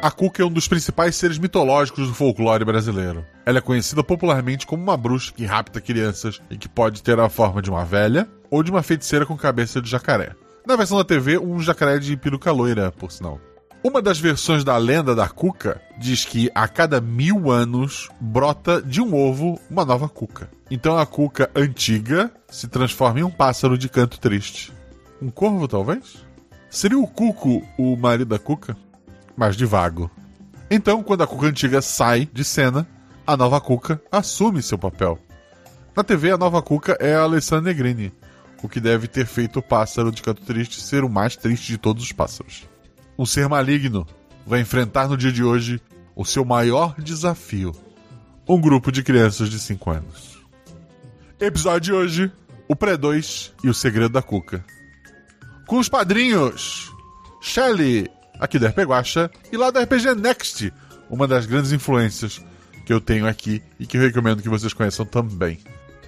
A Cuca é um dos principais seres mitológicos do folclore brasileiro. Ela é conhecida popularmente como uma bruxa que rapta crianças e que pode ter a forma de uma velha ou de uma feiticeira com cabeça de jacaré. Na versão da TV, um jacaré de peruca loira, por sinal. Uma das versões da lenda da cuca diz que a cada mil anos brota de um ovo uma nova cuca. Então a cuca antiga se transforma em um pássaro de canto triste. Um corvo, talvez? Seria o cuco o marido da cuca? Mas de vago. Então, quando a cuca antiga sai de cena, a nova cuca assume seu papel. Na TV, a nova cuca é a Alessandra Negrini, o que deve ter feito o pássaro de canto triste ser o mais triste de todos os pássaros um ser maligno vai enfrentar no dia de hoje o seu maior desafio: um grupo de crianças de 5 anos. Episódio de hoje: O Pré-2 e o Segredo da Cuca. Com os padrinhos Shelly, aqui da RP Guacha, e lá da RPG Next, uma das grandes influências que eu tenho aqui e que eu recomendo que vocês conheçam também.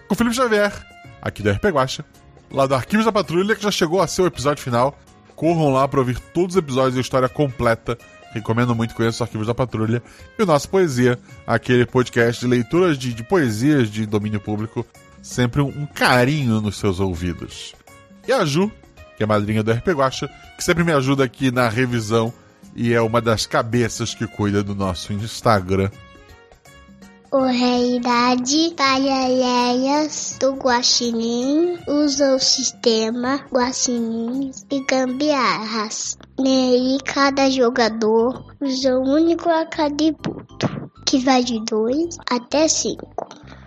Com Felipe Xavier, aqui da RP Guacha, lá do Arquivos da Patrulha, que já chegou a seu episódio final corram lá para ouvir todos os episódios da história completa. Recomendo muito conhecer os Arquivos da Patrulha. E o nosso Poesia, aquele podcast de leituras de, de poesias de domínio público. Sempre um, um, carinho nos seus ouvidos. E a Ju, que é madrinha do RP Guacha, que sempre me ajuda aqui na revisão e é uma das cabeças que cuida do nosso Instagram o rei de paralelas do Guaxinim usa o sistema Guaxinim e gambiarras. Nele, cada jogador usa um único atributo, que vai de 2 até 5.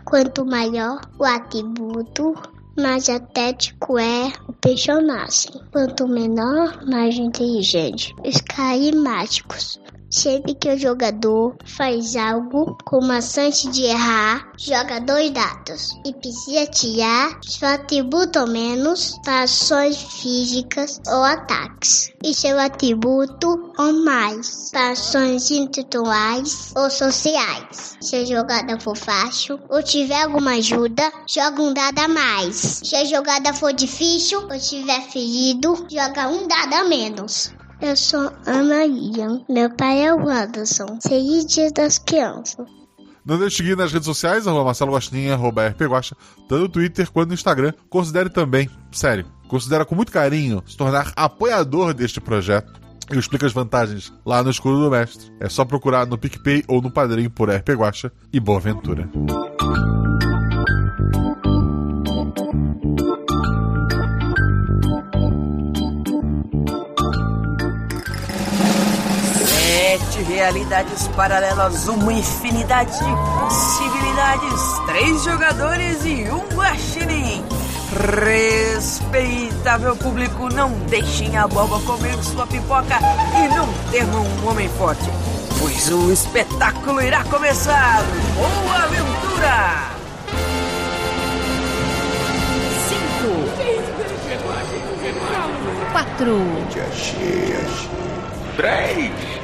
Quanto maior o atributo, mais atlético é o personagem. Quanto menor, mais inteligente. Os carismáticos Sempre que o jogador faz algo com uma chance de errar, joga dois dados e precisa tirar seu atributo ou menos para ações físicas ou ataques, e seu atributo ou mais para ações intelectuais ou sociais. Se a jogada for fácil ou tiver alguma ajuda, joga um dado a mais. Se a jogada for difícil ou tiver ferido, joga um dado a menos. Eu sou Ana Ian. Meu pai é o Anderson. Seis dias das crianças. Não deixe de seguir nas redes sociais, arroba Marcelo Gostinha, arroba RPGuacha, tanto no Twitter quanto no Instagram. Considere também, sério, considera com muito carinho se tornar apoiador deste projeto. Eu explico as vantagens lá no Escuro do Mestre. É só procurar no PicPay ou no Padrim por RP Guacha e boa aventura. Realidades paralelas, uma infinidade de possibilidades, três jogadores e um guaxinim. Respeitável público, não deixem a boba comer sua pipoca e não temam um homem forte, pois o espetáculo irá começar. Boa aventura! Cinco, quatro, três.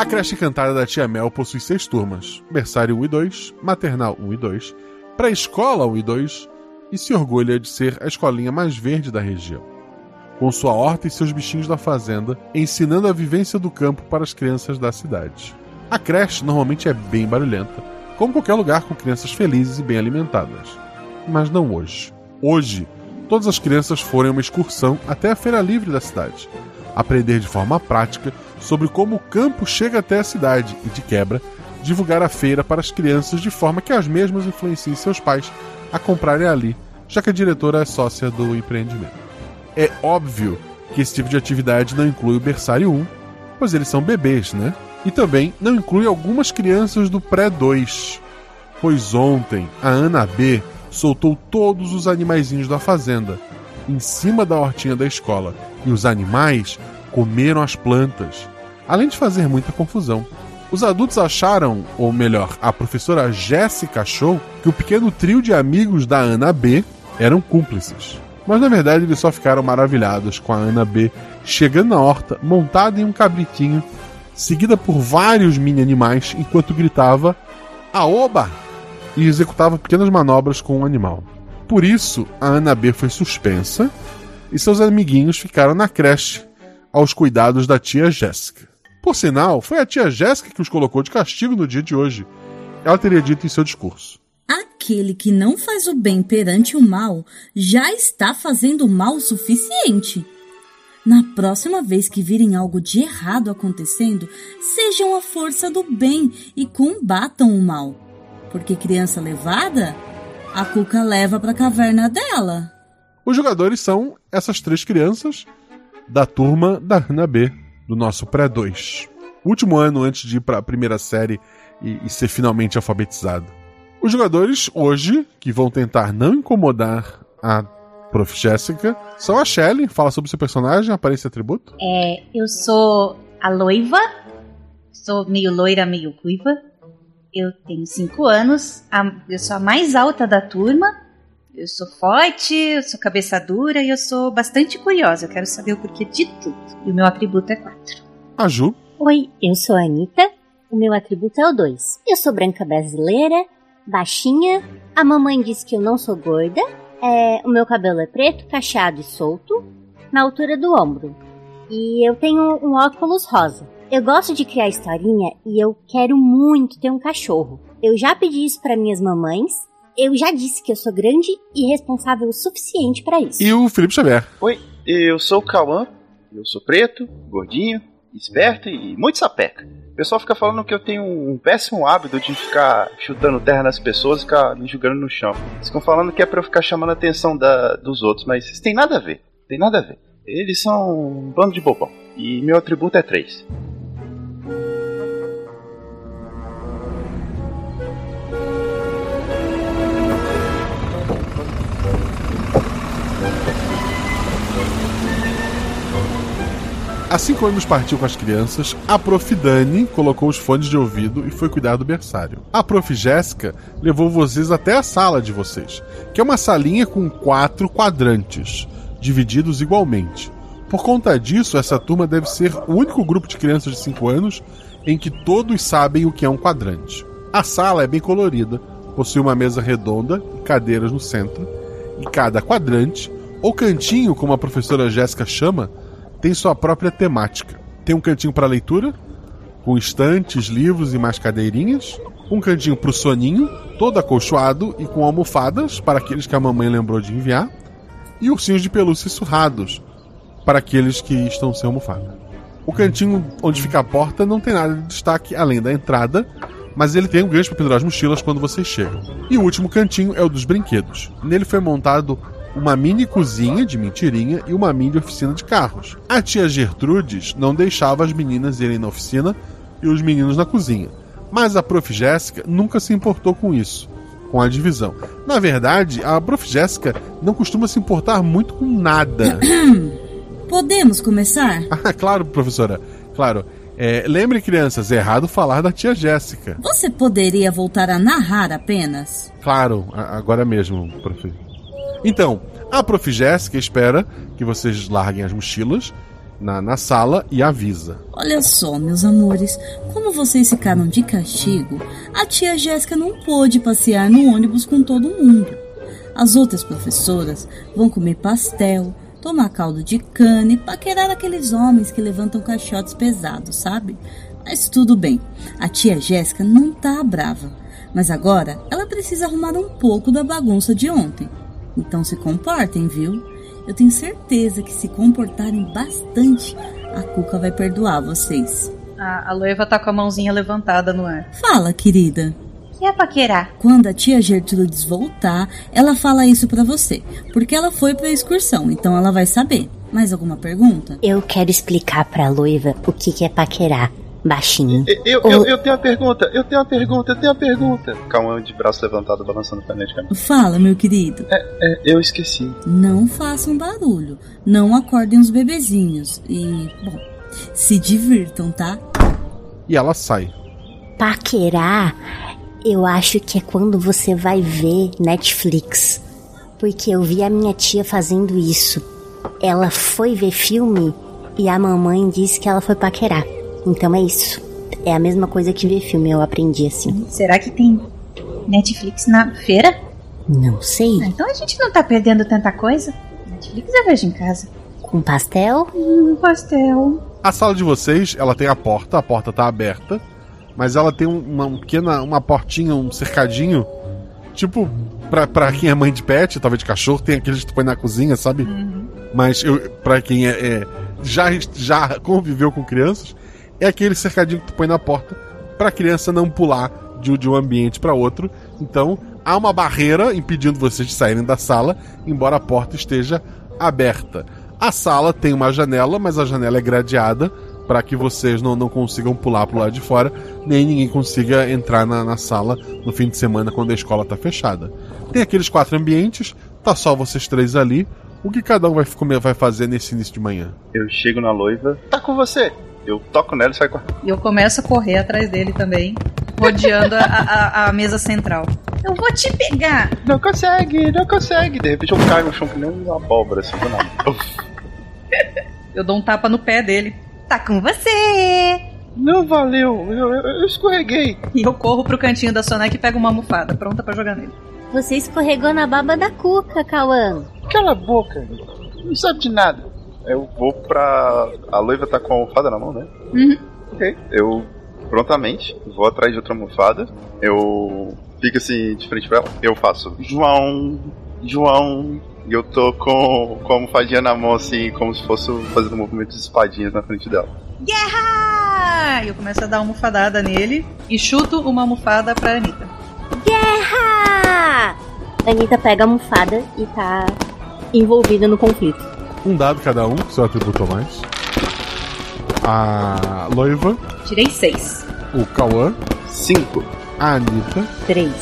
A creche encantada da Tia Mel possui seis turmas: berçário 1 e 2, maternal 1 e 2, pré-escola 1 e 2 e se orgulha de ser a escolinha mais verde da região. Com sua horta e seus bichinhos da fazenda, ensinando a vivência do campo para as crianças da cidade. A creche normalmente é bem barulhenta, como qualquer lugar com crianças felizes e bem alimentadas. Mas não hoje. Hoje, todas as crianças foram em uma excursão até a feira livre da cidade, aprender de forma prática sobre como o campo chega até a cidade e, de quebra, divulgar a feira para as crianças de forma que as mesmas influenciem seus pais a comprarem ali, já que a diretora é sócia do empreendimento. É óbvio que esse tipo de atividade não inclui o berçário 1, pois eles são bebês, né? E também não inclui algumas crianças do pré-2, pois ontem a Ana B soltou todos os animaizinhos da fazenda em cima da hortinha da escola e os animais comeram as plantas, além de fazer muita confusão. Os adultos acharam, ou melhor, a professora Jéssica achou, que o pequeno trio de amigos da Ana B eram cúmplices. Mas na verdade eles só ficaram maravilhados com a Ana B chegando na horta montada em um cabritinho, seguida por vários mini animais, enquanto gritava Aoba! e executava pequenas manobras com o animal. Por isso, a Ana B foi suspensa e seus amiguinhos ficaram na creche aos cuidados da tia Jéssica. Por sinal, foi a tia Jéssica que os colocou de castigo no dia de hoje. Ela teria dito em seu discurso. Aquele que não faz o bem perante o mal já está fazendo mal o suficiente. Na próxima vez que virem algo de errado acontecendo, sejam a força do bem e combatam o mal. Porque criança levada, a cuca leva para a caverna dela. Os jogadores são essas três crianças da turma da Ana B do nosso pré-2. Último ano antes de ir para a primeira série e, e ser finalmente alfabetizado. Os jogadores hoje, que vão tentar não incomodar a Prof. Jéssica, são a Shelley, fala sobre seu personagem, aparência e atributo. É, eu sou a Loiva, sou meio loira, meio ruiva. Eu tenho 5 anos, a, eu sou a mais alta da turma. Eu sou forte, eu sou cabeça dura e eu sou bastante curiosa. Eu quero saber o porquê de tudo. E o meu atributo é 4. A Ju. Oi, eu sou a Anitta. O meu atributo é o 2. Eu sou branca brasileira, baixinha. A mamãe disse que eu não sou gorda. É, o meu cabelo é preto, cacheado e solto, na altura do ombro. E eu tenho um óculos rosa. Eu gosto de criar historinha e eu quero muito ter um cachorro. Eu já pedi isso para minhas mamães. Eu já disse que eu sou grande e responsável o suficiente para isso. E o Felipe Xavier. Oi, eu sou o Cauã. Eu sou preto, gordinho, esperto e muito sapeca. O pessoal fica falando que eu tenho um péssimo hábito de ficar chutando terra nas pessoas e ficar me jogando no chão. Eles ficam falando que é pra eu ficar chamando a atenção da, dos outros, mas isso tem nada a ver. Tem nada a ver. Eles são um bando de bobão. E meu atributo é 3. Assim como nos partiu com as crianças, a Prof. Dani colocou os fones de ouvido e foi cuidar do berçário. A Prof. Jéssica levou vocês até a sala de vocês, que é uma salinha com quatro quadrantes, divididos igualmente. Por conta disso, essa turma deve ser o único grupo de crianças de 5 anos em que todos sabem o que é um quadrante. A sala é bem colorida, possui uma mesa redonda e cadeiras no centro, e cada quadrante, ou cantinho, como a professora Jéssica chama, tem sua própria temática. Tem um cantinho para leitura, com estantes, livros e mais cadeirinhas. Um cantinho para o soninho, todo acolchoado e com almofadas para aqueles que a mamãe lembrou de enviar. E ursinhos de pelúcia surrados para aqueles que estão sem almofada. O cantinho onde fica a porta não tem nada de destaque além da entrada, mas ele tem um gancho para pendurar as mochilas quando vocês chegam. E o último cantinho é o dos brinquedos. Nele foi montado uma mini cozinha de mentirinha e uma mini oficina de carros. A tia Gertrudes não deixava as meninas irem na oficina e os meninos na cozinha. Mas a prof. Jéssica nunca se importou com isso, com a divisão. Na verdade, a prof. Jéssica não costuma se importar muito com nada. Podemos começar? Ah, claro, professora. Claro. É, lembre, crianças, é errado falar da tia Jéssica. Você poderia voltar a narrar apenas? Claro, agora mesmo, prof. Então, a prof. Jéssica espera que vocês larguem as mochilas na, na sala e avisa. Olha só, meus amores, como vocês ficaram de castigo, a tia Jéssica não pôde passear no ônibus com todo mundo. As outras professoras vão comer pastel, tomar caldo de cana e paquerar aqueles homens que levantam caixotes pesados, sabe? Mas tudo bem, a tia Jéssica não tá brava. Mas agora ela precisa arrumar um pouco da bagunça de ontem. Então se comportem, viu? Eu tenho certeza que se comportarem bastante, a Cuca vai perdoar vocês. A, a Loiva tá com a mãozinha levantada no ar. Fala, querida. O que é paquerar? Quando a tia Gertrudes voltar, ela fala isso pra você, porque ela foi pra excursão, então ela vai saber. Mais alguma pergunta? Eu quero explicar pra Loiva o que, que é paquerar. Baixinho. Eu, eu, eu tenho uma pergunta, eu tenho uma pergunta, eu tenho uma pergunta. Calma, de braço levantado, balançando freneticamente. Fala, meu querido. É, eu esqueci. Não façam barulho, não acordem os bebezinhos e, bom, se divirtam, tá? E ela sai. paquerar, eu acho que é quando você vai ver Netflix. Porque eu vi a minha tia fazendo isso. Ela foi ver filme e a mamãe disse que ela foi paquerar. Então é isso. É a mesma coisa que ver filme, eu aprendi assim. Será que tem Netflix na feira? Não sei. Ah, então a gente não tá perdendo tanta coisa. Netflix eu vejo em casa. Com pastel? Hum, pastel. A sala de vocês, ela tem a porta, a porta tá aberta, mas ela tem um- uma pequena, uma portinha, um cercadinho, tipo, pra, pra quem é mãe de pet, talvez de cachorro, tem aqueles que tu põe na cozinha, sabe? Mas eu, pra quem é, é- já, já conviveu com crianças, é aquele cercadinho que tu põe na porta pra criança não pular de, de um ambiente pra outro. Então, há uma barreira impedindo vocês de saírem da sala, embora a porta esteja aberta. A sala tem uma janela, mas a janela é gradeada para que vocês não, não consigam pular pro lado de fora, nem ninguém consiga entrar na, na sala no fim de semana quando a escola tá fechada. Tem aqueles quatro ambientes, tá só vocês três ali. O que cada um vai, comer, vai fazer nesse início de manhã? Eu chego na noiva, tá com você. Eu toco nela e saio correndo. E eu começo a correr atrás dele também, rodeando a, a- a mesa central. Eu vou te pegar! Não consegue, não consegue. De repente eu caio no chão que nem uma abóbora, assim, do nada. Eu dou um tapa no pé dele. Tá com você! Não valeu, eu, eu- eu escorreguei. E eu corro pro cantinho da Soneca e pego uma almofada, pronta pra jogar nele. Você escorregou na baba da cuca, Cauã. Cala a boca, não sabe de nada. Eu vou pra. A noiva tá com a almofada na mão, né? Uhum. Ok. Eu prontamente vou atrás de outra almofada. Eu fico assim de frente pra ela. Eu faço João, João. E eu tô com, com a almofadinha na mão, assim, como se fosse fazendo movimentos de espadinhas na frente dela. Guerra! E eu começo a dar almofadada nele e chuto uma almofada pra Anitta. Guerra! Anitta pega a almofada e tá envolvida no conflito. Um dado cada um, seu atributo a mais. A Loiva, Tirei seis. o Cauã, Cinco. a Anitta. Três.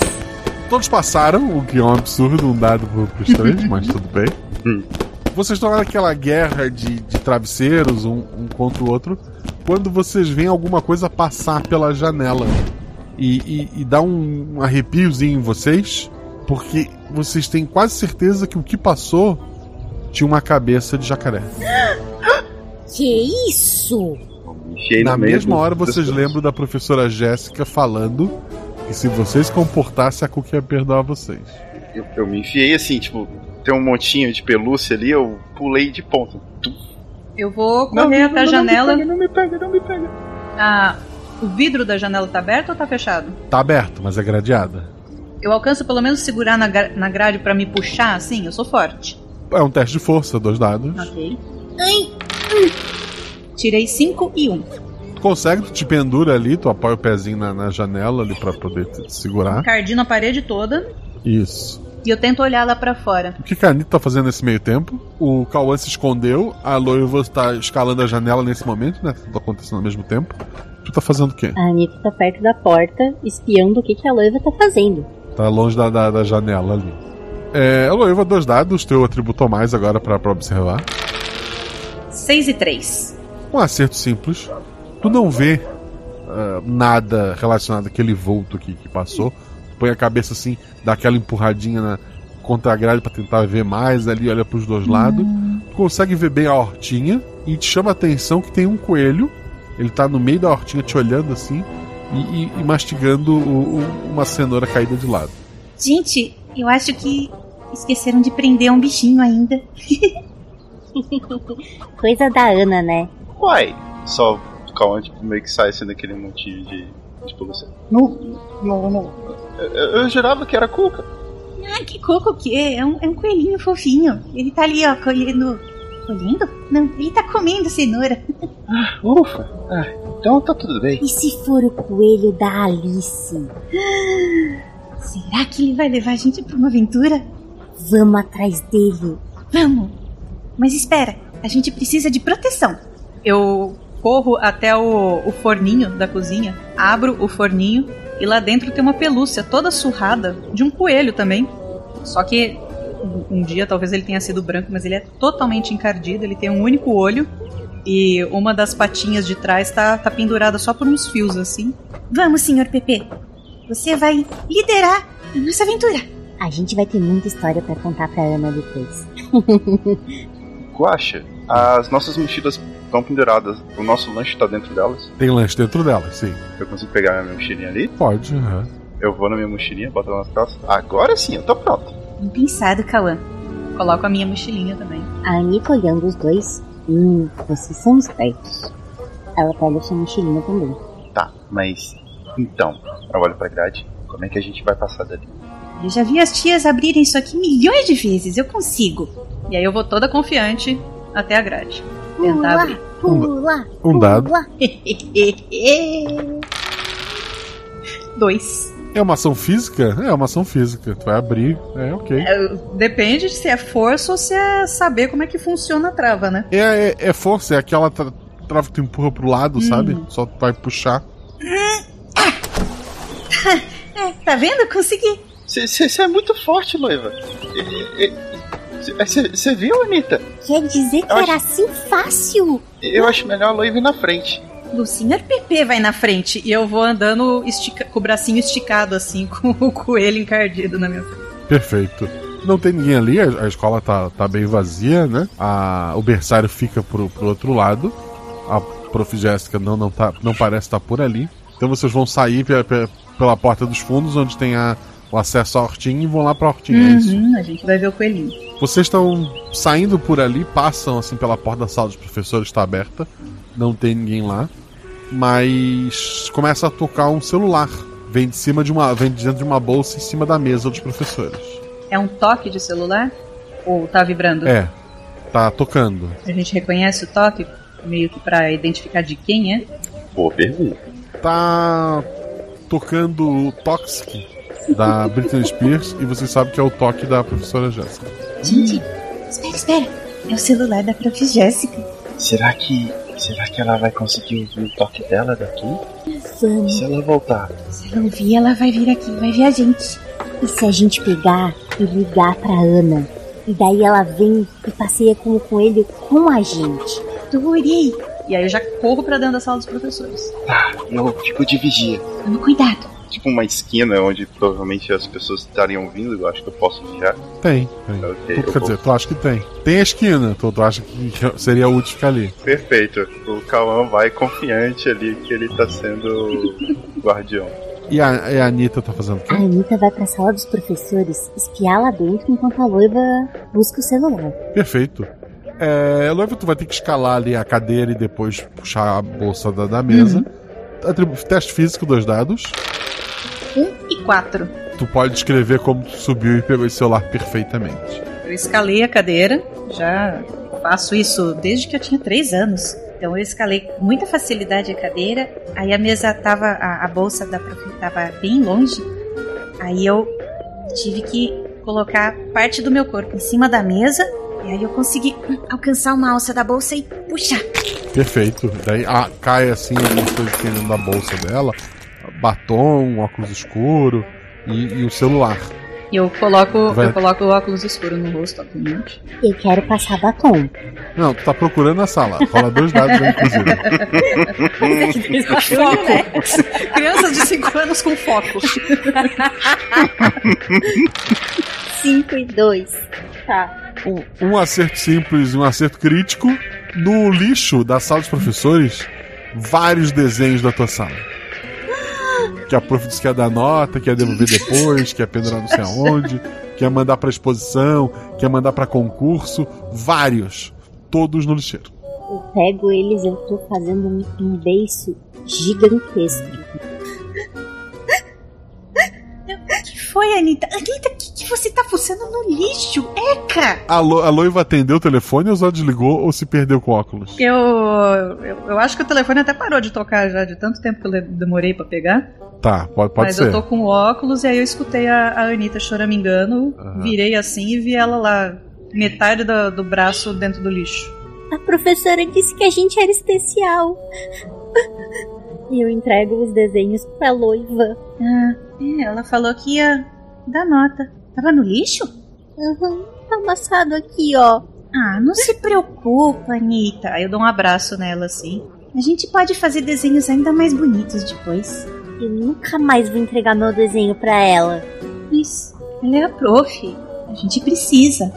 Todos passaram, o que é um absurdo, um dado pro- pros três, mas tudo bem. Hum. Vocês estão lá naquela guerra de, de travesseiros, um, um contra o outro, quando vocês veem alguma coisa passar pela janela. E, e- e dá um, um arrepiozinho em vocês, porque vocês têm quase certeza que o que passou tinha uma cabeça de jacaré. Que isso? Na mesma hora vocês lembram da professora Jéssica falando que se vocês se comportassem, a Cookie ia perdoar vocês. Eu, eu me enfiei assim, tipo, tem um montinho de pelúcia ali, eu pulei de ponta. Eu vou correr não, até a não, janela. Não me pega, não me pega, não me pega. Ah, o vidro da janela tá aberto ou tá fechado? Tá aberto, mas é gradeada. Eu alcanço pelo menos segurar na, na grade pra me puxar assim? Eu sou forte. É um teste de força, dois dados. Ok. Ai. Hum. Tirei 5 e 1. Um. Tu consegue, tu te pendura ali, tu apoia o pezinho na, na janela ali pra poder te segurar. Cardino a parede toda Isso. e eu tento olhar lá pra fora. O que que a Anitta tá fazendo nesse meio tempo? O Cauã se escondeu, a Loiva tá escalando a janela nesse momento, né? Tudo acontecendo ao mesmo tempo. Tu tá fazendo o quê? A Anitta tá perto da porta, espiando o que, que a Loiva tá fazendo. Tá longe da, da, da janela ali. É, Loiva, dois dados, teu atributo a mais agora pra, pra observar. 6 e 3. Um acerto simples. Tu não vê ah, nada relacionado àquele vulto que, que passou. Põe a cabeça assim, dá aquela empurradinha na, contra a grade pra tentar ver mais ali, olha pros dois lados. Tu consegue ver bem a hortinha e te chama a atenção que tem um coelho. Ele tá no meio da hortinha te olhando assim e, e- e mastigando o- o- uma cenoura caída de lado. Gente, eu acho que esqueceram de prender um bichinho ainda. Coisa da Ana, né? Uai, só Cauã tipo, meio que sai assim daquele montinho de, de pelúcia. Não, não, não. Eu, eu jurava que era cuca. Ah, que coco que é? É um, é um coelhinho fofinho. Ele tá ali, ó, colhendo. Colhendo? Não, ele tá comendo cenoura. Ufa, ah, então tá tudo bem. E se for o coelho da Alice? Será que ele vai levar a gente pra uma aventura? Vamos atrás dele. Vamos! Mas espera, a gente precisa de proteção. Eu corro até o, o forninho da cozinha, abro o forninho e lá dentro tem uma pelúcia toda surrada de um coelho também. Só que um, um dia talvez ele tenha sido branco, mas ele é totalmente encardido, ele tem um único olho E uma das patinhas de trás tá, tá pendurada só por uns fios assim. Vamos, senhor Pepe. Você vai liderar a nossa aventura. A gente vai ter muita história pra contar pra Ana depois. Guaxa, as nossas mochilas estão penduradas. O nosso lanche tá dentro delas. Tem lanche dentro dela, sim. Eu consigo pegar a minha mochilinha ali? Pode, aham. Eu vou na minha mochilinha, boto ela nas costas. Agora sim, eu tô pronto. Bem pensado, Cauã. Coloco a minha mochilinha também. A Anitta olhando os dois. Hum, vocês são espertos. Ela pega sua mochilinha também. Tá, mas então, eu olho pra grade. Como é que a gente vai passar dali? Eu já vi as tias abrirem isso aqui milhões de vezes. Eu consigo. E aí eu vou toda confiante até a grade. Tentar abrir. pula, Um dado. Dois. É uma ação física? É uma ação física. Tu vai abrir, é ok. É, Depende de se é força ou se é saber como é que funciona a trava, né? É, é, é força, é aquela tra trava que tu empurra pro lado, sabe? Só tu vai puxar. É, tá vendo? Consegui. Você é muito forte, noiva. Você viu, Anitta? Quer dizer que Eu era acho- assim fácil? Eu acho melhor a noiva ir na frente. O senhor Pepe vai na frente e eu vou andando estica- com o bracinho esticado, assim, com o coelho encardido na minha frente. Perfeito. Não tem ninguém ali, a, a escola tá, tá bem vazia, né? A, o berçário fica pro, pro outro lado. A prof. Jéssica não, não, tá, não parece estar por ali. Então vocês vão sair pe- pe- pela porta dos fundos, onde tem a, o acesso à hortinha, e vão lá pra hortinha. é isso? Uhum, a gente vai ver o coelhinho. Vocês estão saindo por ali, passam assim pela porta da sala dos professores, está aberta, não tem ninguém lá, mas começa a tocar um celular. Vem de cima de uma, vem de dentro de uma bolsa em cima da mesa dos professores. É um toque de celular? Ou tá vibrando? É, tá tocando. A gente reconhece o toque, meio que pra identificar de quem é. Boa pergunta. Tá tocando Toxic da Britney Spears e você sabe que é o toque da professora Jéssica. Gente, espera, espera. É o celular da prof. Jéssica. Será que. Será que ela vai conseguir ouvir o toque dela daqui? Vamos. Se ela voltar. Se ela ouvir, ela vai vir aqui, vai ver a gente. E se a gente pegar e ligar pra Ana? E daí ela vem e passeia com o coelho com a gente. Adorei! E aí eu já corro pra dentro da sala dos professores. Tá, eu fico de vigia. Toma cuidado. Tipo uma esquina onde provavelmente as pessoas estariam vindo, eu acho que eu posso vigiar. Tem, tem. Ok, Tu- eu quer vou- dizer, tu acha que tem. Tem a esquina, tu, tu acha que seria útil ficar ali. Perfeito. O Cauã vai confiante ali que ele tá sendo guardião. E a, e a Anitta tá fazendo o quê? A Anitta vai pra sala dos professores espiar lá dentro enquanto a noiva busca o celular. Perfeito. É, Loiva, tu vai ter que escalar ali a cadeira e depois puxar a bolsa da, da mesa. Atribu- Teste físico, dois dados. Um e quatro. Tu pode descrever como tu subiu e pegou esse celular perfeitamente. Eu escalei a cadeira, já faço isso desde que eu tinha três anos. Então eu escalei com muita facilidade a cadeira, aí a mesa tava, a, a bolsa da prof tava bem longe, aí eu tive que colocar parte do meu corpo em cima da mesa, e aí eu consegui alcançar uma alça da bolsa e puxar. Perfeito. Daí ah, cai assim algumas coisas que tem dentro da bolsa dela: batom, óculos escuro e, e o celular. E eu coloco, Vai. eu coloco o óculos escuro no rosto, obviamente. Eu quero passar batom. Não, tu tá procurando na sala. Rola dois dados aí, inclusive. foco. Crianças de 5 anos com foco. 5 e 2. Tá. Um, acerto simples e um acerto crítico. No lixo da sala dos professores, vários desenhos da tua sala. Que a prof disse que ia dar nota, que ia devolver depois, que ia pendurar não sei aonde, que ia mandar pra exposição, que ia mandar pra concurso. Vários. Todos no lixeiro. Eu pego eles, eu tô fazendo um, beiço gigantesco. Foi, Anitta? Anitta, o que, que você tá fuçando no lixo? Eca! A, lo, a Loiva atendeu o telefone ou só desligou ou se perdeu com óculos? Eu, eu, eu acho que o telefone até parou de tocar já, de tanto tempo que eu demorei pra pegar. Tá, pode, pode Mas ser. eu tô com óculos e aí eu escutei a, a Anitta choramingando, Aham. virei assim e vi ela lá, metade do, do braço dentro do lixo. A professora disse que a gente era especial. E eu entrego os desenhos pra noiva. Ah, é, ela falou que ia dar nota. Tava no lixo? Uhum, tá amassado aqui, ó. Ah, não se preocupa, Anitta. Eu dou um abraço nela assim. A gente pode fazer desenhos ainda mais bonitos depois. Eu nunca mais vou entregar meu desenho pra ela. Mas ela é a prof. A gente precisa.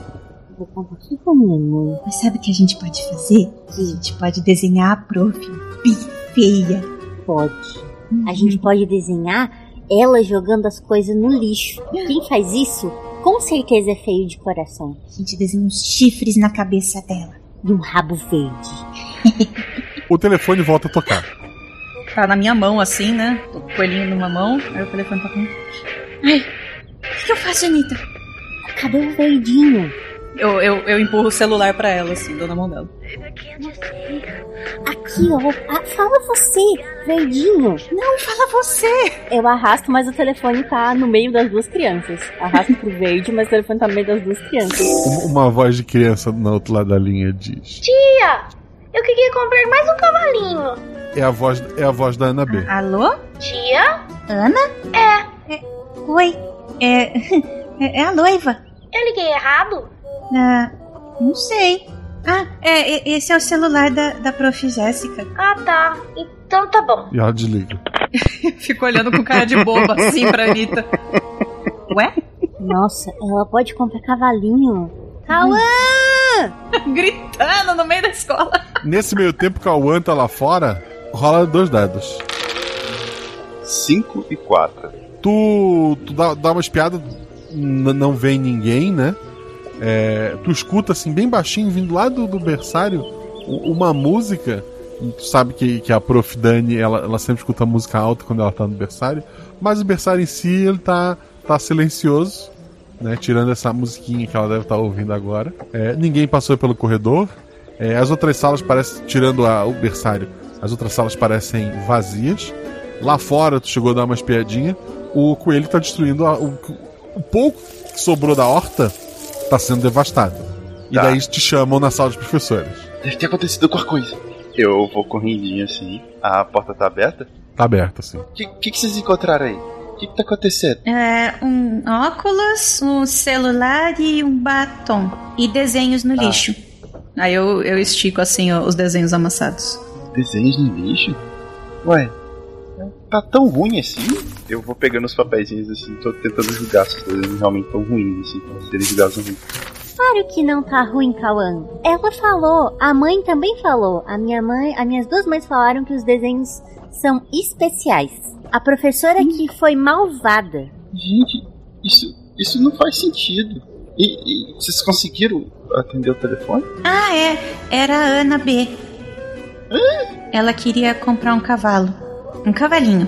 Vou contar tudo pra minha mãe. Mas sabe o que a gente pode fazer? A gente pode desenhar a prof bem feia. Pode. A gente pode desenhar ela jogando as coisas no lixo. Quem faz isso, com certeza é feio de coração. A gente desenha uns chifres na cabeça dela. E um rabo verde. O telefone volta a tocar. Tá na minha mão assim, né? Tô com o coelhinho numa mão, aí o telefone tá com. Ai, o que, que eu faço, Anitta? Cabelo verdinho. Eu, eu, eu empurro o celular pra ela, assim, dou na mão dela. Aqui, ó. Ah, fala você, verdinho. Não, fala você! Eu arrasto, mas o telefone tá no meio das duas crianças. Arrasto pro verde, mas o telefone tá no meio das duas crianças. Um- Uma voz de criança no outro lado da linha diz. Tia, eu queria comprar mais um cavalinho. É a voz, é a voz da Ana B. Alô? Tia? Ana? É. Oi. É. É, é a noiva. Eu liguei errado? Ah, não sei. Ah, é, esse é o celular da, da prof. Jéssica. Ah, tá. Então tá bom. E ela desliga. Fico olhando com cara de boba, assim, pra Anitta. Ué? Nossa, ela pode comprar cavalinho. Cauã! Gritando no meio da escola. Nesse meio tempo Cauã tá lá fora, rola dois dados. 5 e 4. Tu, tu dá, dá uma espiada, não vem ninguém, né? É, tu escuta assim, bem baixinho, vindo lá do, do berçário, uma música. Tu sabe que, que a prof Dani, ela, ela sempre escuta música alta quando ela tá no berçário. Mas o berçário em si, ele tá, tá silencioso, né? Tirando essa musiquinha que ela deve estar ouvindo agora. É, ninguém passou pelo corredor. É, as outras salas parecem, tirando a- o berçário, as outras salas parecem vazias. Lá fora, tu chegou a dar uma espiadinha. O coelho tá destruindo a- o, o pouco que sobrou da horta tá sendo devastado. E Tá. daí te chamam na sala de professores. Deve ter acontecido alguma coisa. Eu vou correndinho assim, a porta tá aberta. Tá aberto, assim. O que, que, que vocês encontraram aí? O que, que tá acontecendo? É, um óculos, um celular e um batom. E desenhos no lixo. Aí eu, eu estico assim ó, os desenhos amassados. Desenhos no lixo? Ué, tá tão ruim assim? Eu vou pegando os papeizinhos assim, tô tentando julgar se desenhos realmente tão ruins, assim, pra serem julgados ruins. Claro que não tá ruim, Cauã. Ela falou, a mãe também falou. A minha mãe, as minhas duas mães falaram que os desenhos são especiais. A professora que foi malvada. Gente, isso, isso não faz sentido. E, e vocês conseguiram atender o telefone? Ah, é. Era a Ana B. Ela queria comprar um cavalo. Um cavalinho.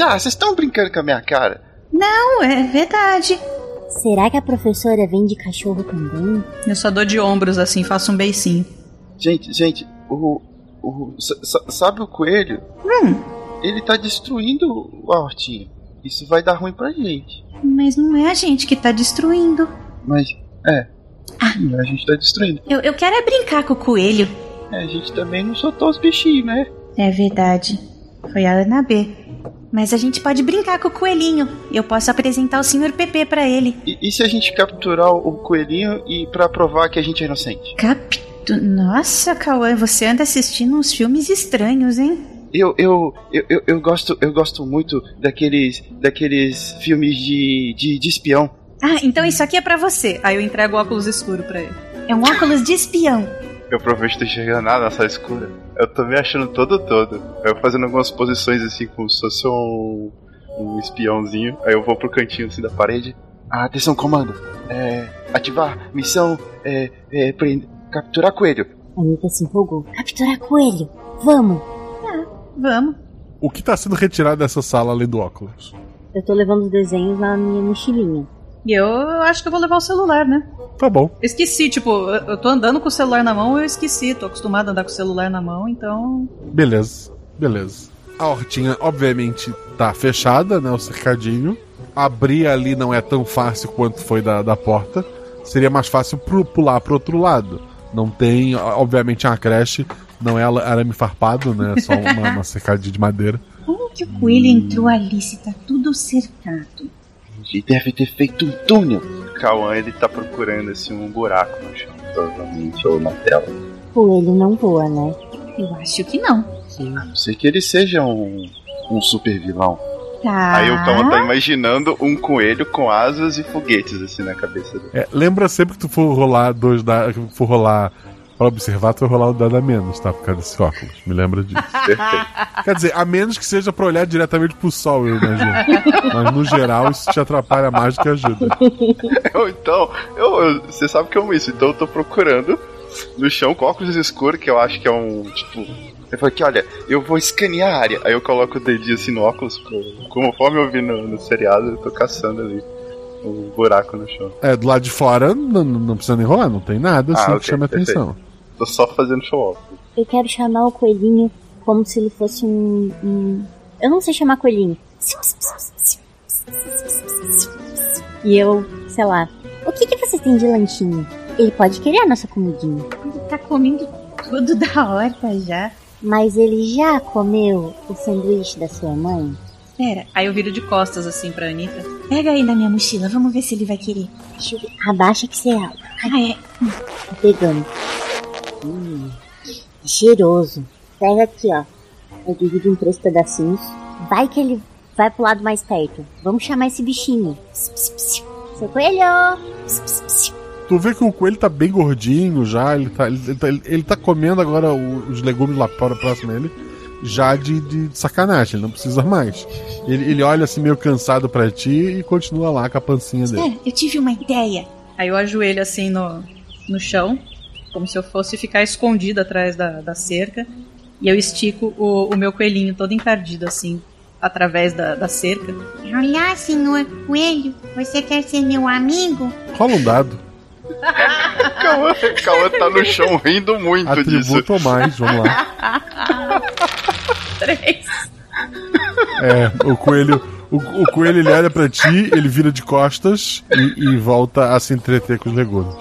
Ah, vocês estão brincando com a minha cara? Não, é verdade. Será que a professora vende cachorro também? Eu só dou de ombros assim, faço um beicinho. Gente, gente, o. o sa- sa- sabe o coelho? Hum, Ele tá destruindo a hortinha. Isso vai dar ruim pra gente. mas não é a gente que tá destruindo. Mas, é. Sim, a gente tá destruindo. Eu, eu quero é brincar com o coelho. É, a gente também não soltou os bichinhos, né? É verdade. Foi a Ana B. Mas a gente pode brincar com o coelhinho. Eu posso apresentar o Sr. PP pra ele. E, e se a gente capturar o, coelhinho e pra provar que a gente é inocente? Capto. Nossa, Cauã, você anda assistindo uns filmes estranhos, hein? Eu, eu, eu, eu, eu gosto, eu gosto muito daqueles, daqueles filmes de, de, de espião. Ah, então isso aqui é pra você. Aí eu entrego o óculos escuro pra ele. É um óculos de espião. Eu provavelmente não tô enxergando nada na sala escura. Eu tô me achando todo todo. Eu fazendo algumas posições assim, como se fosse um, um espiãozinho. Aí eu vou pro cantinho assim da parede. Ah, atenção, comando. É, ativar, missão, é, é, prende- capturar coelho. A Anitta se empolgou. Capturar coelho. Vamos. Vamos. O que tá sendo retirado dessa sala além do óculos? Eu tô levando os desenhos na minha mochilinha. E eu acho que eu vou levar o celular, né? Tá bom. Esqueci, tipo, eu tô andando com o celular na mão, eu esqueci. Tô acostumado a andar com o celular na mão, então. Beleza, beleza. A hortinha, obviamente, tá fechada, né? O cercadinho. Abrir ali não é tão fácil quanto foi da, da porta. Seria mais fácil pro, pular pro outro lado. Não tem, obviamente, uma creche. Não é arame farpado, né? É só uma, uma cercadinha de madeira. Como que o coelho entrou ali se tá tudo cercado? Ele deve ter feito um túnel. Cauã, ele tá procurando assim um buraco no chão. provavelmente, ou na tela. Coelho não voa, né? Eu acho que não. A não ser que ele seja um, um super vilão. Tá. Aí o Cão tá imaginando um coelho com asas e foguetes assim na cabeça dele. É, lembra sempre que tu for rolar dois que for rolar pra observar, tu vai rolar o dado a menos, tá? Por causa desse óculos. Me lembra disso. Perfeito. Quer dizer, a menos que seja pra olhar diretamente pro sol, eu imagino. Mas no geral, isso te atrapalha mais do que ajuda. Eu, então, eu, eu- você sabe que eu amo isso, então eu tô procurando no chão com óculos escuros, que eu acho que é um, tipo... Eu falei aqui, olha, eu vou escanear a área. Aí eu coloco o dedinho assim no óculos, conforme eu vi no, no seriado, eu tô caçando ali um buraco no chão. É, do lado de fora, não, não precisa nem rolar, não tem nada assim Ah, que ok, chame a perfeito. atenção. Tô só fazendo show off. Eu quero chamar o coelhinho como se ele fosse um. um- Eu não sei chamar coelhinho. E eu, sei lá. O que, que você tem de lanchinho? Ele pode querer a nossa comidinha. Ele tá comendo tudo da horta já. Mas ele já comeu o sanduíche da sua mãe? Pera, aí eu viro de costas assim pra Anitta. Pega aí na minha mochila, vamos ver se ele vai querer. Deixa eu ver. Abaixa que você é. Ah, é. Tô pegando. Hum, cheiroso. Pega aqui, ó. Eu divido em três pedacinhos. Vai que ele vai pro lado mais perto. Vamos chamar esse bichinho. Pss, pss, pss. Seu coelho! Tu vê que o coelho tá bem gordinho já, ele tá, ele, tá, ele tá comendo agora os legumes lá para próximo dele, já de, de sacanagem, ele não precisa mais. Ele, ele olha assim meio cansado pra ti e continua lá com a pancinha dele. É, eu tive uma ideia. Aí eu ajoelho assim no, no chão, como se eu fosse ficar escondida atrás da, da cerca. E eu estico o, o meu coelhinho todo encardido assim, através da, da cerca. Olá, senhor coelho. Você quer ser meu amigo? Rola um dado. Cauã, Cauã tá no chão rindo muito disso. Atributo ou mais, vamos lá. Três. É, o coelho. O, o coelho ele olha pra ti, ele vira de costas e, e volta a se entreter com os legumes.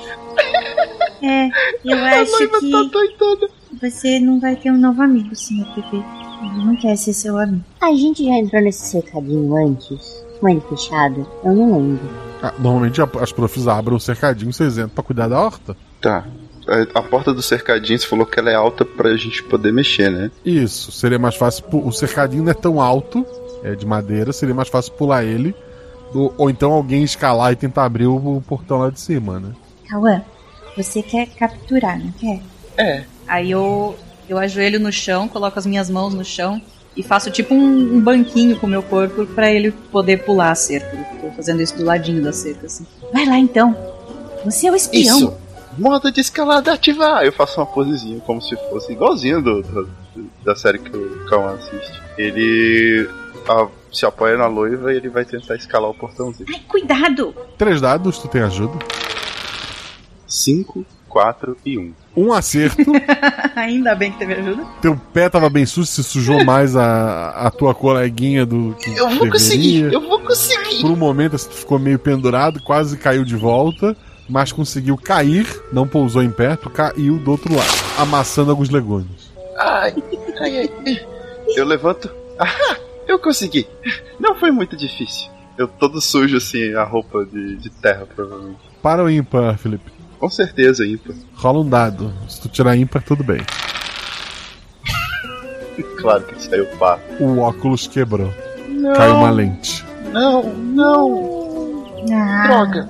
É, eu acho que você não vai ter um novo amigo, senhor Pepe. Ele não quer ser seu amigo. A gente já entrou nesse cercadinho antes? Com ele fechado? Eu não lembro. Ah, normalmente a- as profs abrem um cercadinho, vocês entram pra cuidar da horta. Tá. A, a porta do cercadinho, você falou que ela é alta pra gente poder mexer, né? Isso, seria mais fácil. O cercadinho não é tão alto, é de madeira, seria mais fácil pular ele. Ou, ou então alguém escalar e tentar abrir o, o portão lá de cima, né? Cauã, você quer capturar, não quer? É. Aí eu, eu ajoelho no chão, coloco as minhas mãos no chão e faço tipo um, um banquinho com o meu corpo pra ele poder pular a cerca. Tô fazendo isso do ladinho da cerca, assim. Vai lá então. Você é o espião. Isso! Modo de escalada ativar! Eu faço uma posezinha como se fosse igualzinho do, do- da série que o Cauã assiste. Ele ah, se apoia na loiva e ele vai tentar escalar o portãozinho. Ai, cuidado! Três dados, tu tem ajuda. 5, 4 e 1. Um acerto, Ainda bem que teve ajuda. teu pé tava bem sujo, se sujou mais a, a tua coleguinha do que Eu vou deveria. conseguir! Eu vou conseguir! Por um momento assim, tu ficou meio pendurado, quase caiu de volta, mas conseguiu cair, não pousou em pé, tu caiu do outro lado, amassando alguns legumes. Ai, ai, ai. Eu levanto. Ah, eu consegui! Não foi muito difícil. Eu todo sujo assim, a roupa de, de terra, provavelmente. Para o ímpar, Felipe. Com certeza, ímpar. Rola um dado. Se tu tirar ímpar, tudo bem. Claro que saiu pá. O óculos quebrou. Não. Caiu uma lente. Não, não. Ah, Droga.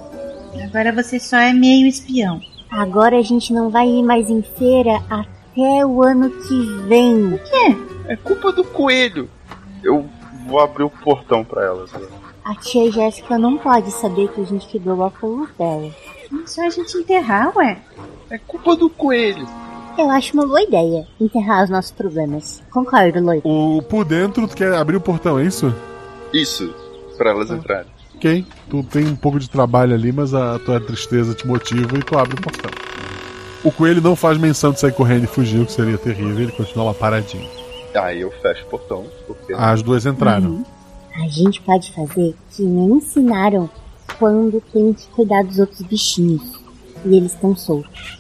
Agora você só é meio espião. Agora a gente não vai ir mais em feira até o ano que vem. É culpa do coelho. Eu vou abrir o portão pra elas. né? A tia Jéssica não pode saber que a gente quebrou o óculos dela. É só a gente enterrar, ué. É culpa do coelho. Eu acho uma boa ideia enterrar os nossos problemas. Concordo, Loito. O, por dentro, tu quer abrir o portão, é isso? Isso, pra elas entrarem. Ok. Tu tem um pouco de trabalho ali, mas a tua tristeza te motiva e tu abre o portão. O coelho não faz menção de sair correndo e fugir, o que seria terrível, ele continua lá paradinho. Aí eu fecho o portão. Porque... As duas entraram. Uhum. A gente pode fazer que me ensinaram quando tem que cuidar dos outros bichinhos. E eles estão soltos.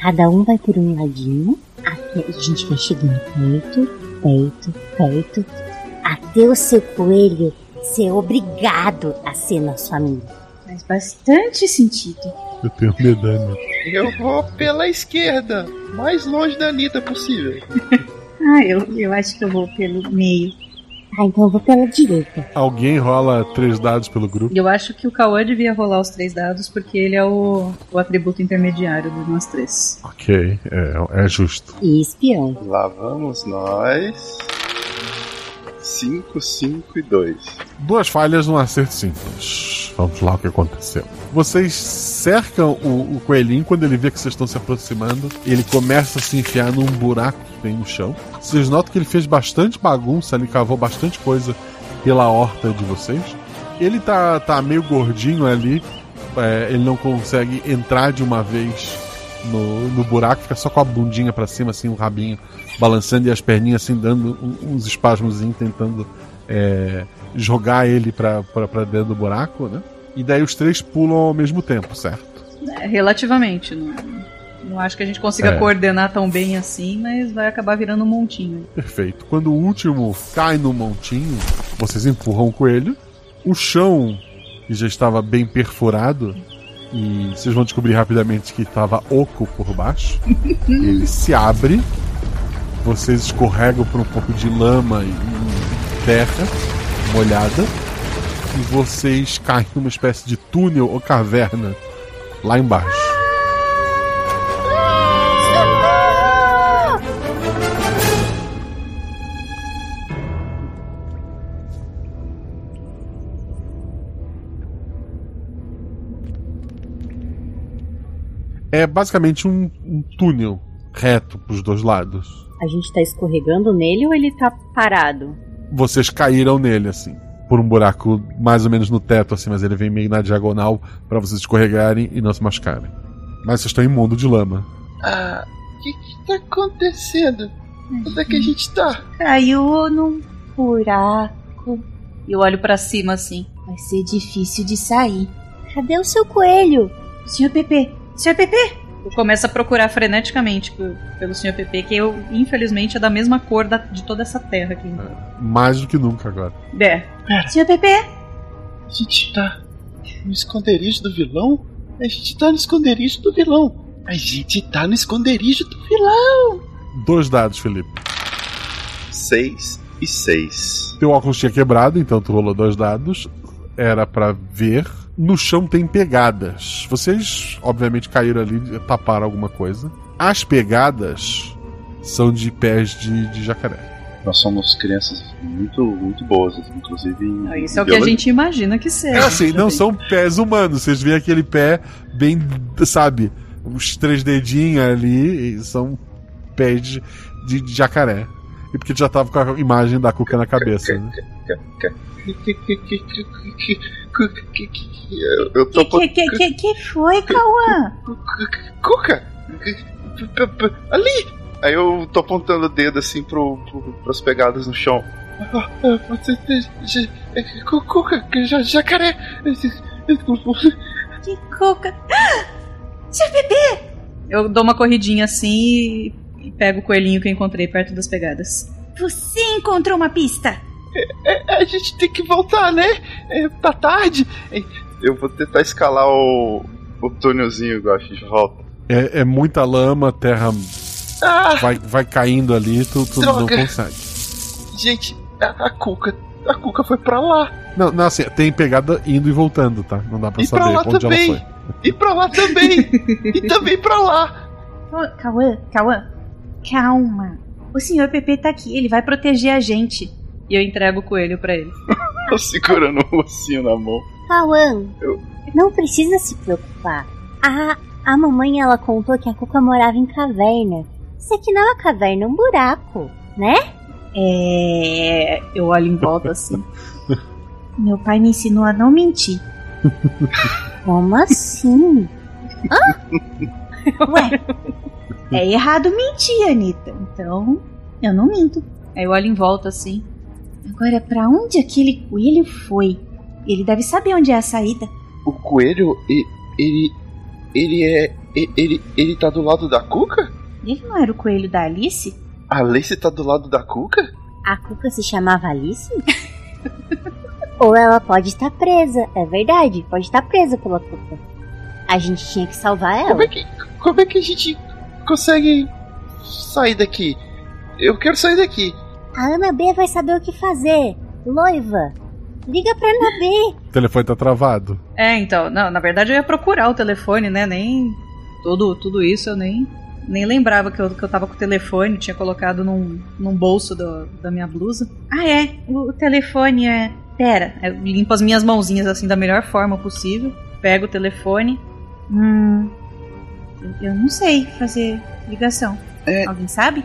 Cada um vai por um ladinho. Até a gente vai chegando perto, perto, perto. Até o seu coelho ser obrigado a ser nosso amigo. Faz bastante sentido. Eu tenho medo, né? Eu vou pela esquerda, mais longe da Anitta possível. ah, eu, eu acho que eu vou pelo meio. Ah, então eu vou pela direita. Alguém rola três dados pelo grupo? Eu acho que o Cauã devia rolar os três dados porque ele é o, o atributo intermediário dos nós três. Ok, é, é justo. E espião. Lá vamos nós. 5, 5 e 2. Duas falhas num acerto simples. Vamos lá o que aconteceu. Vocês cercam o, o, coelhinho quando ele vê que vocês estão se aproximando. Ele começa a se enfiar num buraco que tem no chão. Vocês notam que ele fez bastante bagunça, ele cavou bastante coisa pela horta de vocês. Ele tá, tá meio gordinho ali. É, ele não consegue entrar de uma vez no, no buraco, fica só com a bundinha para cima, assim, o rabinho balançando e as perninhas assim, dando uns espasmos, tentando é, jogar ele pra dentro do buraco, né? E daí os três pulam ao mesmo tempo, certo? É, relativamente. Não, não acho que a gente consiga é. coordenar tão bem assim, mas vai acabar virando um montinho. Perfeito. Quando o último cai no montinho, vocês empurram o coelho. O chão, que já estava bem perfurado, e vocês vão descobrir rapidamente que estava oco por baixo. Ele se abre, vocês escorregam por um pouco de lama e terra molhada e vocês caem numa espécie de túnel ou caverna lá embaixo. É basicamente um, um túnel reto para os dois lados. A gente tá escorregando nele ou ele tá parado? Vocês caíram nele, assim. Por um buraco mais ou menos no teto, assim, mas ele vem meio na diagonal para vocês escorregarem e não se machucarem. Mas vocês estão em mundo de lama. Ah, o que, que tá acontecendo? Onde é que a gente tá? Caiu num buraco. Eu olho para cima assim. Vai ser difícil de sair. Cadê o seu coelho? Senhor Pepe, Senhor Pepe! Eu começo a procurar freneticamente pelo Senhor Pepe, que eu, infelizmente, é da mesma cor da, de toda essa terra aqui. É, mais do que nunca agora. É. Pera. Senhor Pepe! A gente tá no esconderijo do vilão? A gente tá no esconderijo do vilão. A gente tá no esconderijo do vilão. Dois dados, Felipe. Seis e seis. Teu óculos tinha quebrado, então tu rolou dois dados. Era para ver no chão tem pegadas. Vocês, obviamente, caíram ali e taparam alguma coisa. As pegadas são de pés de, de jacaré. Nós somos crianças muito, muito boas, inclusive em. Ah, isso é o que a gente imagina que seja. É assim, não são pés humanos. Vocês veem aquele pé bem, sabe, os três dedinhos ali são pés de, de, de jacaré. E porque já tava com a imagem da cuca na cabeça. Né? Eu tô. Que, que, que, que foi, Cauã? Cuca! Ali! Aí eu tô apontando o dedo assim pro, pro, pras pegadas no chão. Cuca, jacaré! Que cuca! Seu bebê! Eu dou uma corridinha assim e pego o coelhinho que eu encontrei perto das pegadas. Você encontrou uma pista! É, é, a gente tem que voltar, né? É, tá tarde. Eu vou tentar escalar o, o túnelzinho, eu acho, de volta. É, é muita lama, terra ah, vai, vai caindo ali, tu, tu não consegue. Gente, a, a Cuca. A Cuca foi pra lá. Não, não, assim, tem pegada indo e voltando, tá? Não dá pra e saber pra lá onde também. ela foi. E pra lá também! e também pra lá! Cauã, Cauã, calma. O senhor Pepe tá aqui, ele vai proteger a gente e eu entrego o coelho para ele. Tô segurando o ossinho na mão. Cauã, eu... não precisa se preocupar. A, a mamãe ela contou que a Cuca morava em caverna. Isso aqui não é uma caverna, é um buraco, né? É. Eu olho em volta assim. Meu pai me ensinou a não mentir. Como assim? Hã? Ué, é errado mentir, Anitta. Então, eu não minto. Aí eu olho em volta assim. Agora, para onde aquele coelho foi? Ele deve saber onde é a saída. O coelho, ele. Ele é. Ele, ele tá do lado da Cuca? Ele não era o coelho da Alice? A Alice tá do lado da Cuca? A Cuca se chamava Alice? Ou ela pode estar presa, é verdade, pode estar presa pela Cuca. A gente tinha que salvar ela. Como é que, como é que a gente consegue sair daqui? Eu quero sair daqui. A Ana B vai saber o que fazer. Loiva, liga pra Ana B. O telefone tá travado. É, então, não, na verdade eu ia procurar o telefone, né? Nem. Tudo, tudo isso eu nem. Nem lembrava que eu, que eu tava com o telefone, tinha colocado num, num bolso do, da minha blusa. Ah, é, o, o telefone é. Pera, eu limpo as minhas mãozinhas assim da melhor forma possível. Pego o telefone. Hum. Eu, eu não sei fazer ligação. É. Alguém sabe?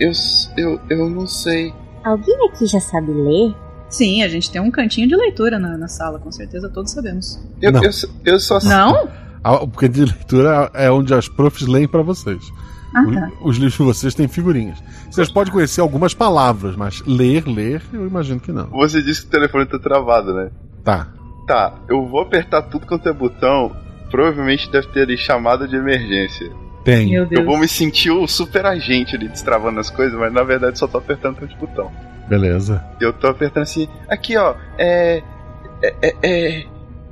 Eu, eu, eu não sei. Alguém aqui já sabe ler? Sim, a gente tem um cantinho de leitura na, na sala, com certeza todos sabemos. Eu, Não. eu, eu só Não? O cantinho de leitura é onde as profs leem pra vocês. Ah, O- tá. Os livros de vocês têm figurinhas. Vocês podem conhecer algumas palavras, mas ler, ler, eu imagino que não. Você disse que o telefone tá travado, né? Tá. Tá, eu vou apertar tudo quanto é botão. Provavelmente deve ter ali chamada de emergência. Tem. Meu Deus. Eu vou me sentir o super agente ali destravando as coisas, mas na verdade só tô apertando tanto botão. Beleza. Eu tô apertando assim, aqui ó, é. É. é, é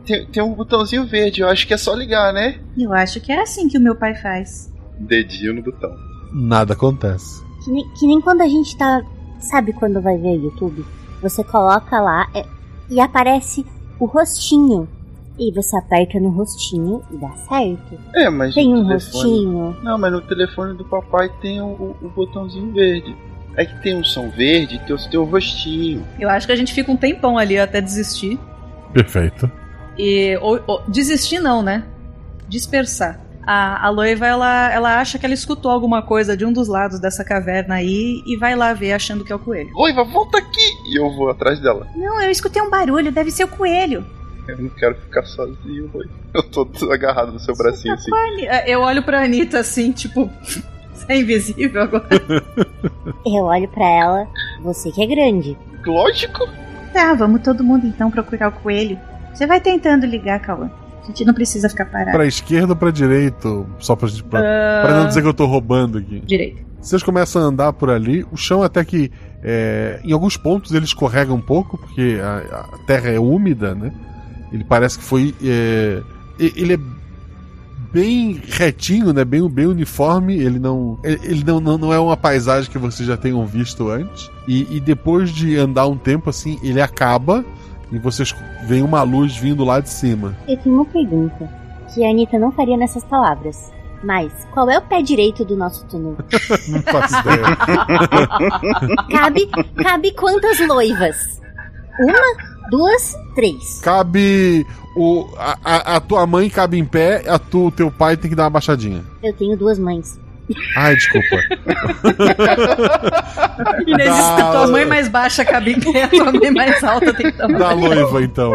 tem, tem um botãozinho verde, eu acho que é só ligar, né? Eu acho que é assim que o meu pai faz. Dedinho no botão. Nada acontece. Que nem, que nem quando a gente tá. Sabe quando vai ver YouTube? Você coloca lá é, e aparece o rostinho. E você aperta no rostinho e dá certo. É, mas. Tem um telefone- rostinho. Não, mas no telefone do papai tem o, o- o botãozinho verde. É que tem um som verde tem o rostinho. Eu acho que a gente fica um tempão ali até desistir. Perfeito. E. Ou, ou- desistir não, né? Dispersar. A, a Loiva, ela, ela acha que ela escutou alguma coisa de um dos lados dessa caverna aí e vai lá ver achando que é o coelho. Loiva, volta aqui! E eu vou atrás dela. Não, eu escutei um barulho, deve ser o coelho. Eu não quero ficar sozinho, Loiva. Eu tô agarrado no seu bracinho assim. É, Eu olho pra Anitta assim, tipo. Você é invisível agora. Eu olho pra ela, você que é grande. Lógico! Tá, vamos todo mundo então procurar o coelho. Você vai tentando ligar, Cauã. A gente não precisa ficar parado. Pra esquerda ou pra direita? Só pra, pra, Ah. pra não dizer que eu tô roubando aqui. Direita. Vocês começam a andar por ali, o chão até que é, em alguns pontos ele escorrega um pouco, porque a, a terra é úmida, né? Ele parece que foi. é, ele é bem retinho, né? Bem, bem uniforme. Ele não. Ele ele não, não, não é uma paisagem que vocês já tenham visto antes. E, e depois de andar um tempo assim, ele acaba e vocês veem uma luz vindo lá de cima. Eu tenho uma pergunta que a Anitta não faria nessas palavras. Mas, qual é o pé direito do nosso túnel? Não faço ideia. cabe, cabe quantas loivas? Uma, duas, três. Cabe. O, a, a, tua mãe cabe em pé, a tu, o teu pai tem que dar uma baixadinha. Eu tenho duas mães. Ai, desculpa. Inês, Dá- a tua mãe mais baixa cabe em pé, a tua mãe mais alta tem que tomar. Da loiva, então.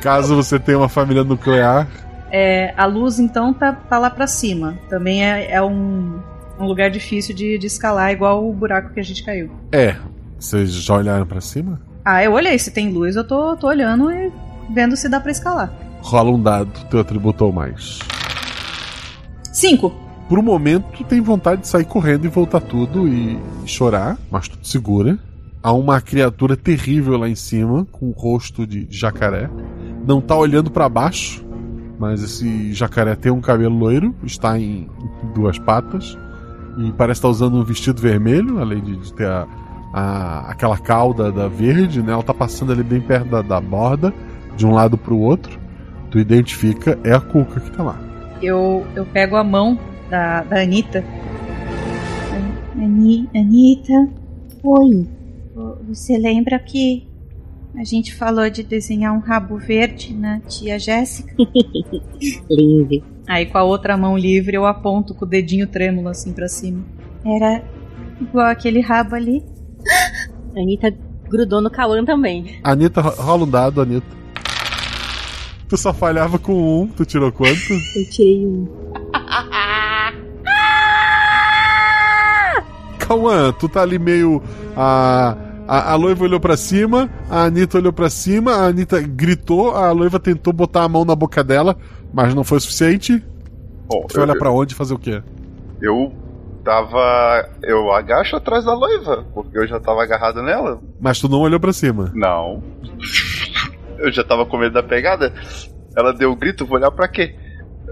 Caso você tenha uma família nuclear, É, a luz então tá, tá lá pra cima. Também é, é um, um lugar difícil de, de escalar, igual o buraco que a gente caiu. é. Vocês já olharam pra cima? Ah, eu olhei. Se tem luz, eu tô, tô olhando e vendo se dá pra escalar. Rola um dado, teu atributo ou mais. Cinco. Por um momento, tu tem vontade de sair correndo e voltar tudo e chorar, mas tu te segura. Há uma criatura terrível lá em cima, com o rosto de jacaré. Não tá olhando pra baixo, mas esse jacaré tem um cabelo loiro, está em duas patas e parece estar usando um vestido vermelho, além de ter a, a- aquela cauda da verde, né? Ela tá passando ali bem perto da, da borda, de um lado pro outro. Tu identifica, é a Cuca que tá lá. Eu, eu pego a mão da, da Anitta. Ani, Anitta, Oi. você lembra que a gente falou de desenhar um rabo verde na tia Jéssica? Livre. Aí com a outra mão livre eu aponto com o dedinho trêmulo assim pra cima. Era igual aquele rabo ali. A Anitta grudou no Cauã também. Anitta, ro- rola um dado, Anitta. Tu só falhava com um, tu tirou quanto? Eu tirei um. Cauã, tu tá ali meio. A, a, a Loiva olhou pra cima, a Anitta olhou pra cima, a Anitta gritou, a Loiva tentou botar a mão na boca dela, mas não foi o suficiente. Bom, Tu olha pra onde e fazer o quê? Eu tava. Eu agacho atrás da loiva, porque eu já tava agarrado nela. Mas tu não olhou pra cima. Não. Eu já tava com medo da pegada. ela deu o grito, vou olhar pra quê?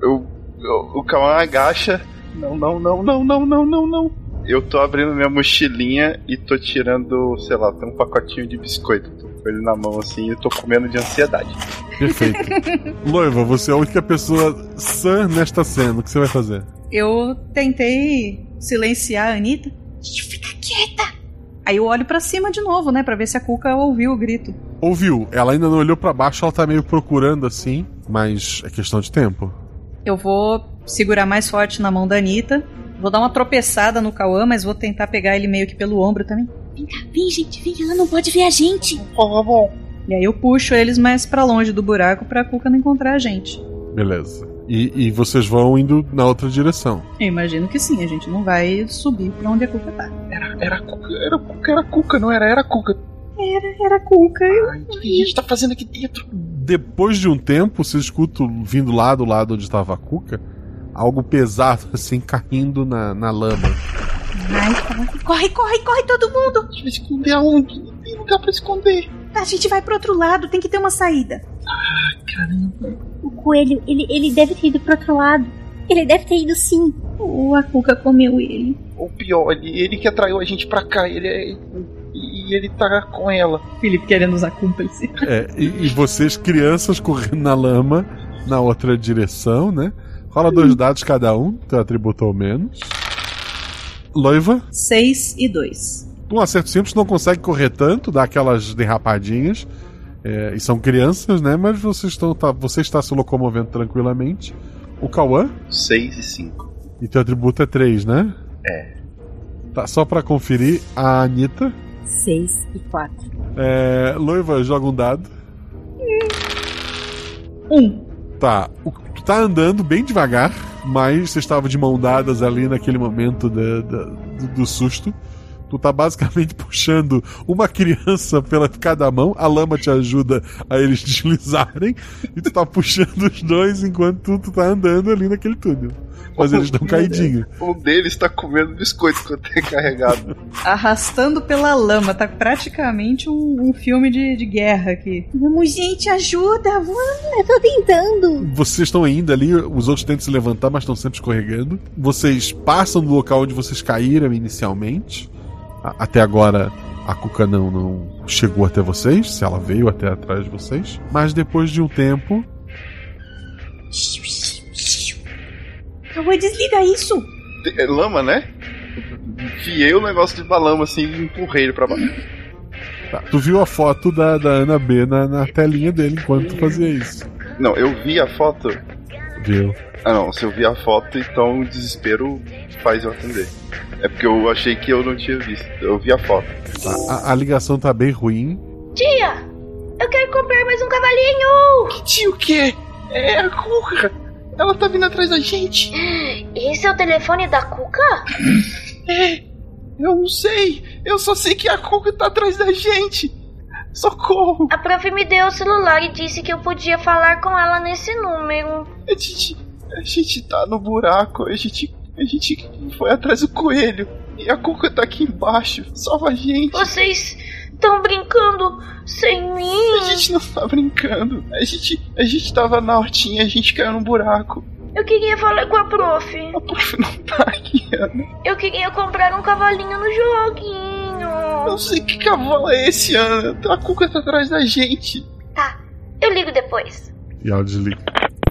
Eu, eu- o Kawan agacha. Não, não, não, não, não, não, não, não. Eu tô abrindo minha mochilinha e tô tirando, sei lá, tem um pacotinho de biscoito. Tô com ele na mão assim e tô comendo de ansiedade. Perfeito. Loiva, você é a única pessoa sã nesta cena. O que você vai fazer? Eu tentei silenciar a Anitta. Gente, fica quieta! Aí eu olho pra cima de novo, né? Pra ver se a Cuca ouviu o grito. Ouviu? Ela ainda não olhou pra baixo, ela tá meio procurando assim, mas é questão de tempo. Eu vou segurar mais forte na mão da Anitta. Vou dar uma tropeçada no Cauã, mas vou tentar pegar ele meio que pelo ombro também. Vem cá, vem, gente, vem, ela não pode ver a gente. Tá bom. E aí eu puxo eles mais pra longe do buraco pra Cuca não encontrar a gente. Beleza. E, e vocês vão indo na outra direção. Eu imagino que sim, a gente não vai subir pra onde a Cuca tá. Era, era Cuca, era Cuca, era Cuca, não era? Era Cuca. Era, era Cuca. Ai, o que a gente tá fazendo aqui dentro? Depois de um tempo, você escuta vindo lá do lado onde estava a Cuca, algo pesado assim caindo na, na lama. Ai, corre, corre, corre todo mundo! A gente vai esconder aonde? Não tem lugar pra esconder. A gente vai pro outro lado, tem que ter uma saída. Caramba. O coelho, ele, ele deve ter ido pro outro lado. Ele deve ter ido sim. Ou a Cuca comeu ele. Ou pior, ele, ele que atraiu a gente pra cá, ele é. E ele tá com ela. Felipe querendo usar cúmplice. É, e, e vocês, crianças, correndo na lama na outra direção, né? Rola dois dados cada um, teu atributo ou menos. Loiva, 6 e 2. um acerto simples, não consegue correr tanto, dá aquelas derrapadinhas. É, e são crianças, né? Mas vocês estão, tá, você está se locomovendo tranquilamente. O Cauã, 6 e 5. e teu atributo é 3, né? É. Tá, só pra conferir, a Anitta. 6 e 4. É, Loiva, joga um dado. Um. Tá, o- tá andando bem devagar, mas você estava de mão dadas ali naquele momento do susto. Tu tá basicamente puxando uma criança pela cada mão, a lama te ajuda a eles deslizarem, e tu tá puxando os dois enquanto tu, tu tá andando ali naquele túnel. Mas eles dão caidinho. Um deles tá comendo biscoito que eu tenho carregado. Arrastando pela lama, tá praticamente um, um filme de, de guerra aqui. Vamos, gente, ajuda! Vamos! Eu tô tentando. Vocês estão ainda ali, os outros tentam se levantar, mas estão sempre escorregando. Vocês passam do local onde vocês caíram inicialmente. Até agora a Cuca não, não chegou até vocês, se ela veio até atrás de vocês. Mas depois de um tempo, Cauã, desliga isso! É lama, né? Enfiei o negócio de lama assim e empurrei ele pra baixo. tá, tu viu a foto da, da Ana B na, na telinha dele enquanto tu fazia isso. Não, eu vi a foto. Viu? Ah não, se eu vi a foto, então o desespero faz eu atender. É porque eu achei que eu não tinha visto. Eu vi a foto. Tá, a, a ligação tá bem ruim. Tia, eu quero comprar mais um cavalinho. Tio, o quê? É a Cuca! Ela tá vindo atrás da gente! Esse é o telefone da Cuca? É! Eu não sei! Eu só sei que a Cuca tá atrás da gente! Socorro! A prof me deu o celular e disse que eu podia falar com ela nesse número. A gente. A gente tá no buraco, a gente. A gente foi atrás do coelho. E a Cuca tá aqui embaixo. Salva a gente! Vocês estão brincando sem mim? A gente não tá brincando. A gente. A gente tava na hortinha, a gente caiu no buraco. Eu queria falar com a prof. A prof não tá aqui, Ana. Eu queria comprar um cavalinho no joguinho. Não sei que cavalo é esse, Ana. A Cuca tá atrás da gente. Tá, eu ligo depois. E ela desliga.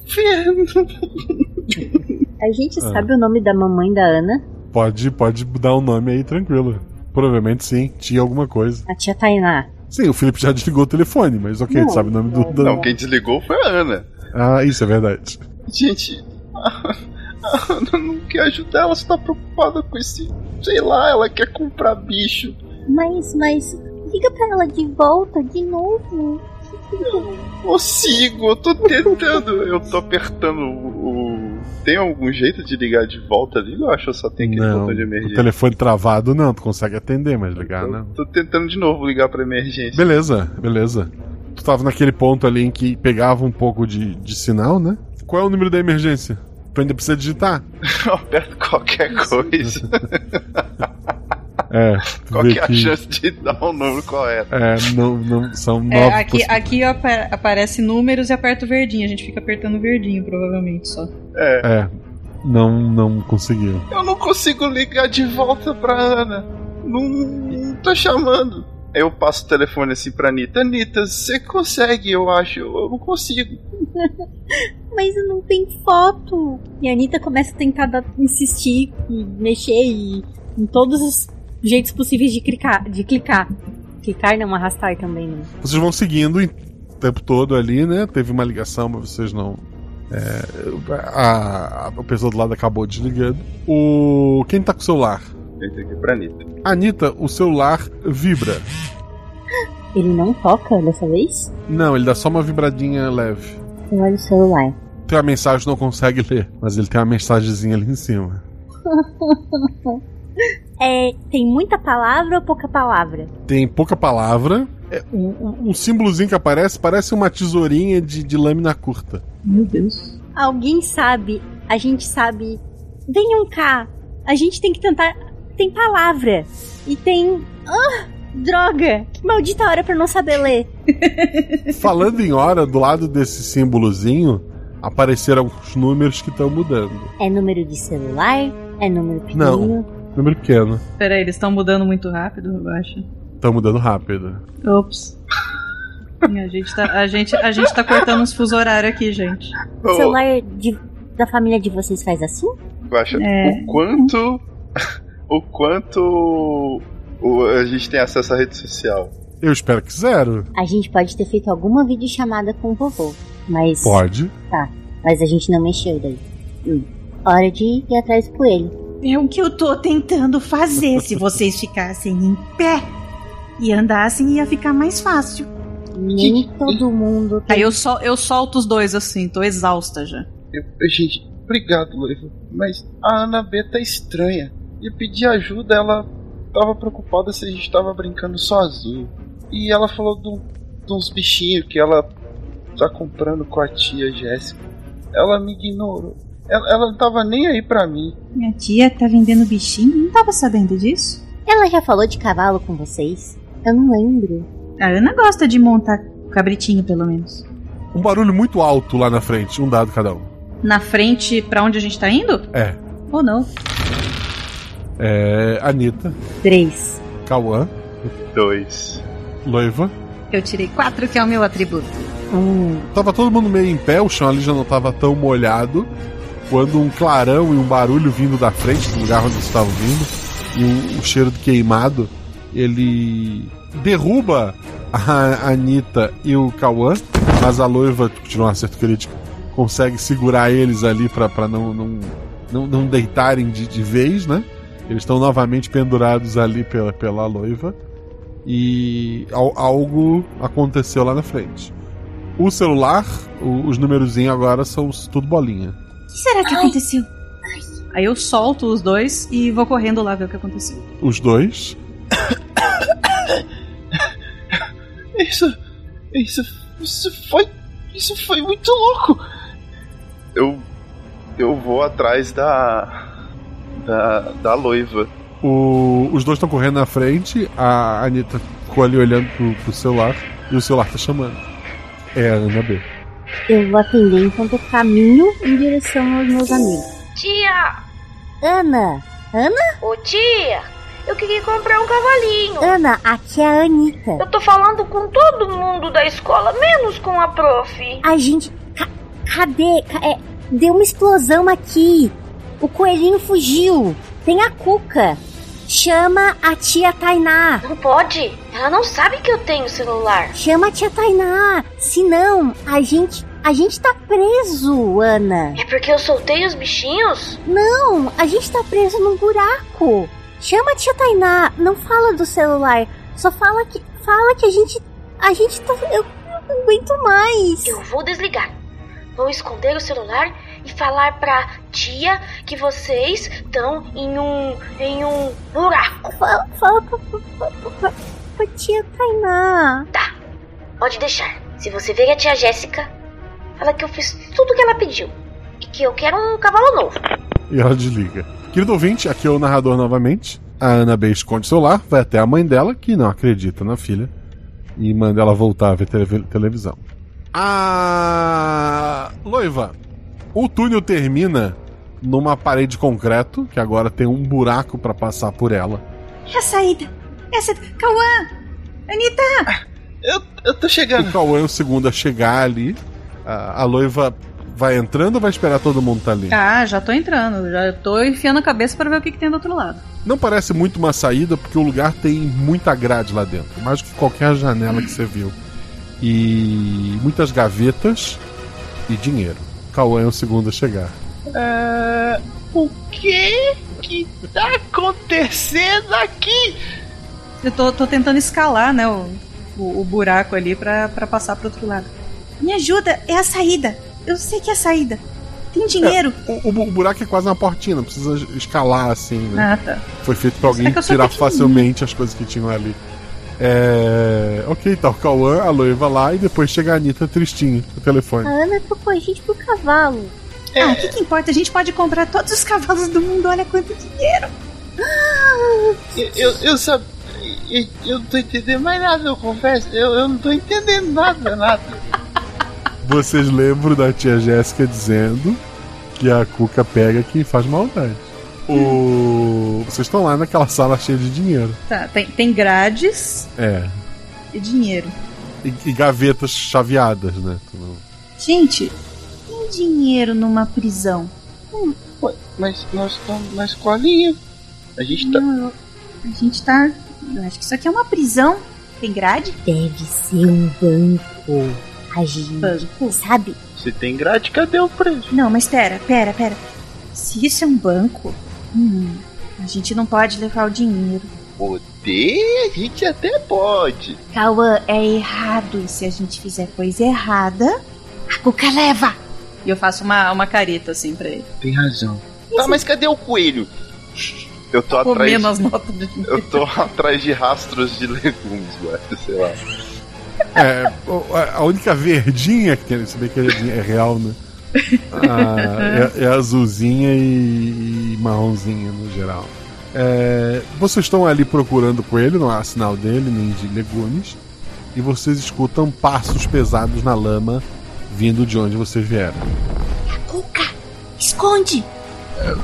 A gente Ah. sabe o nome da mamãe da Ana? Pode, pode dar um nome aí tranquilo. Provavelmente sim, tinha alguma coisa. A tia Tainá. Sim, o Felipe já desligou o telefone, mas ok, Não, sabe o nome do. do- Não, quem desligou foi a Ana. Ah, isso é verdade. Gente, a a Ana não quer ajudar, ela só tá preocupada com esse. Sei lá, ela quer comprar bicho. Mas, mas. Liga pra ela de volta de novo. Não consigo, eu tô tentando. Eu tô apertando o. o- Tem algum jeito de ligar de volta ali? Eu acho que só tenho aquele Não, botão de o emergência. telefone travado não, tu consegue atender, mas ligar não. Tô tentando de novo ligar pra emergência. Beleza, beleza. Tu tava naquele ponto ali em que pegava um pouco de, de sinal, né? Qual é o número da emergência? Tu ainda precisa digitar. Eu aperto qualquer coisa. É, Qual que é a chance de dar um número correto? É, não, não, são nove É, aqui, possi- aqui apa- aparece números e aperta o verdinho. A gente fica apertando o verdinho, provavelmente, só. É. É, não, não conseguiu. Eu não consigo ligar de volta pra Ana. Não, não tô chamando. Eu passo o telefone assim pra Anitta. Anitta, você consegue, eu acho. Eu não consigo. Mas não tem foto. E a Anitta começa a tentar dar- insistir e mexer e em todos os jeitos possíveis de clicar. De clicar. Clicar não, arrastar também, né? Vocês vão seguindo o tempo todo ali, né? Teve uma ligação, mas vocês não. é, a, a pessoa do lado acabou desligando. O. Quem tá com o celular? Entrei aqui pra Anitta. Anitta, o celular vibra. Ele não toca dessa vez? Não, ele dá só uma vibradinha leve. Eu olho o celular. Tem uma mensagem não consegue ler, mas ele tem uma mensagenzinha ali em cima. é, tem muita palavra ou pouca palavra? Tem pouca palavra. É, o, o- o símbolozinho que aparece parece uma tesourinha de, de lâmina curta. Meu Deus. Alguém sabe, a gente sabe. Venham cá, a gente tem que tentar. Tem palavra. E tem. Ah, droga! Que maldita hora pra não saber ler. Falando em hora, do lado desse símbolozinho, apareceram alguns números que estão mudando. É número de celular? É número pequenininho? Não, número pequeno. Peraí, eles estão mudando muito rápido, eu acho. Estão mudando rápido. Ops. A gente, tá, a, gente, a gente tá cortando uns fuso horário aqui, gente. O celular de- da família de vocês faz assim? Guaxa, É. o quanto. O quanto. o- a gente tem acesso à rede social. Eu espero que zero. A gente pode ter feito alguma videochamada com o vovô. Mas. Pode. Tá. Mas a gente não mexeu daí. Hum. Hora de ir atrás do coelho. É o que eu tô tentando fazer. Se vocês ficassem em pé e andassem, ia ficar mais fácil. Nem todo mundo. Aí eu, sol, eu solto os dois assim, tô exausta já. Eu, gente, obrigado, Loiva. Mas a Ana B tá estranha. Eu pedi ajuda, ela tava preocupada se a gente tava brincando sozinho. E ela falou de, de uns bichinhos que ela tá comprando com a tia Jéssica. Ela me ignorou. Ela, ela não tava nem aí pra mim. Minha tia tá vendendo bichinho? Não tava sabendo disso? Ela já falou de cavalo com vocês? Eu não lembro. A Ana gosta de montar cabritinho, pelo menos. Um barulho muito alto lá na frente, um dado cada um. Na frente, pra onde a gente tá indo? É. Ou não? É. Anitta, Três. Cauã, Dois. Loiva. Eu tirei quatro, que é o meu atributo. Hum. Tava todo mundo meio em pé, o chão ali já não tava tão molhado. Quando um clarão e um barulho vindo da frente, do lugar onde eles estavam vindo, e o, o cheiro de queimado, ele derruba a Anitta e o Cauã, mas a Loiva, tirou um acerto crítico, consegue segurar eles ali pra não, não, não, não deitarem de, de vez, né? Eles estão novamente pendurados ali pela, pela Loiva. E al- algo aconteceu lá na frente. O celular, o- os numerozinhos agora são tudo bolinha. O que será que aconteceu? Aí eu solto os dois e vou correndo lá ver o que aconteceu. Os dois. Isso. Isso. Isso foi. Isso foi muito louco. Eu. Eu vou atrás da. Da. Da loiva. O- os dois estão correndo na frente, a Anitta ficou ali olhando pro, pro celular e o celular tá chamando. É a Ana B. Eu vou atender enquanto eu caminho em direção aos meus amigos. Tia! Ana! Ana? Ô tia! Eu queria comprar um cavalinho. Ana, aqui é a Anitta. Eu tô falando com todo mundo da escola, menos com a prof. A gente. ca- cadê? Ca- é, deu uma explosão aqui. O coelhinho fugiu. Tem a Cuca. Chama a tia Tainá. Não pode. Ela não sabe que eu tenho celular. Chama a tia Tainá. Senão, a gente. A gente tá preso, Ana. É porque eu soltei os bichinhos? Não, a gente tá preso num buraco. Chama a tia Tainá. Não fala do celular. Só fala que. Fala que a gente. A gente tá. Eu, eu não aguento mais. Eu vou desligar. Vou esconder o celular e falar pra tia que vocês estão em um. em um buraco. Fala, fala pra, pra, pra, pra, pra tia Tainá. Tá, pode deixar. Se você ver a tia Jéssica, fala que eu fiz tudo que ela pediu. E que eu quero um cavalo novo. E ela desliga. Querido ouvinte, aqui é o narrador novamente. A Ana B esconde o celular, vai até a mãe dela, que não acredita na filha, e manda ela voltar a ver tele- televisão. A Loiva, o túnel termina numa parede de concreto, que agora tem um buraco pra passar por ela. É a saída. É a saída. Cauã! Anitta! Eu, eu tô chegando. O Cauã é o segundo a chegar ali. A, a Loiva vai entrando ou vai esperar todo mundo tá ali? Ah, já tô entrando. Já tô enfiando a cabeça pra ver o que, que tem do outro lado. Não parece muito uma saída, porque o lugar tem muita grade lá dentro. Mais do que qualquer janela que você viu. E muitas gavetas e dinheiro. Cauã é o segundo a chegar. Ah, o que que tá acontecendo aqui? Eu tô, tô tentando escalar, né, o, o, o buraco ali pra, pra passar pro outro lado. Me ajuda, é a saída. Eu sei que é a saída. Tem dinheiro. O, o- o buraco é quase uma portinha, não precisa escalar assim, né? Ah, tá. Foi feito pra alguém É sou tirar facilmente as coisas que tinham ali. É. Ok, tá o Cauã, a Loiva lá, e depois chega a Anitta tristinha no telefone. A Ana trocou a gente por cavalo. Ah, o que, que importa? A gente pode comprar todos os cavalos do mundo. Olha quanto dinheiro. Eu, eu, eu sab- eu, eu não tô entendendo mais nada, eu confesso. Eu, eu não tô entendendo nada, nada. Vocês lembram da tia Jéssica dizendo que a Cuca pega quem faz maldade. O... Vocês estão lá naquela sala cheia de dinheiro. Tá, tem, tem grades É. e dinheiro. E, e gavetas chaveadas, né? Gente, tem dinheiro numa prisão. Ué, Mas nós estamos na escolinha. A gente tá. Não, a gente tá. Eu acho que isso aqui é uma prisão. Tem grade? Deve ser um banco. A gente Banco? sabe? Se tem grade, cadê o preço? Não, mas pera, pera, pera. Se isso é um banco, hum, a gente não pode levar o dinheiro. Poder, a gente até pode. Cauã, é errado. E se a gente fizer coisa errada, a Cuca leva. E eu faço uma, uma careta assim pra ele. Tem razão. Tá, mas cadê o coelho? Eu tô atrás. Comendo as notas dinheiro. Eu tô atrás de rastros de legumes, guarda, sei lá. É, a- única verdinha que tem, se bem que é, é real, né? Ah, é, é azulzinha e, e marronzinha no geral. É, vocês estão ali procurando o coelho, não há sinal dele, nem de legumes. E vocês escutam passos pesados na lama vindo de onde vocês vieram. Cuca, esconde!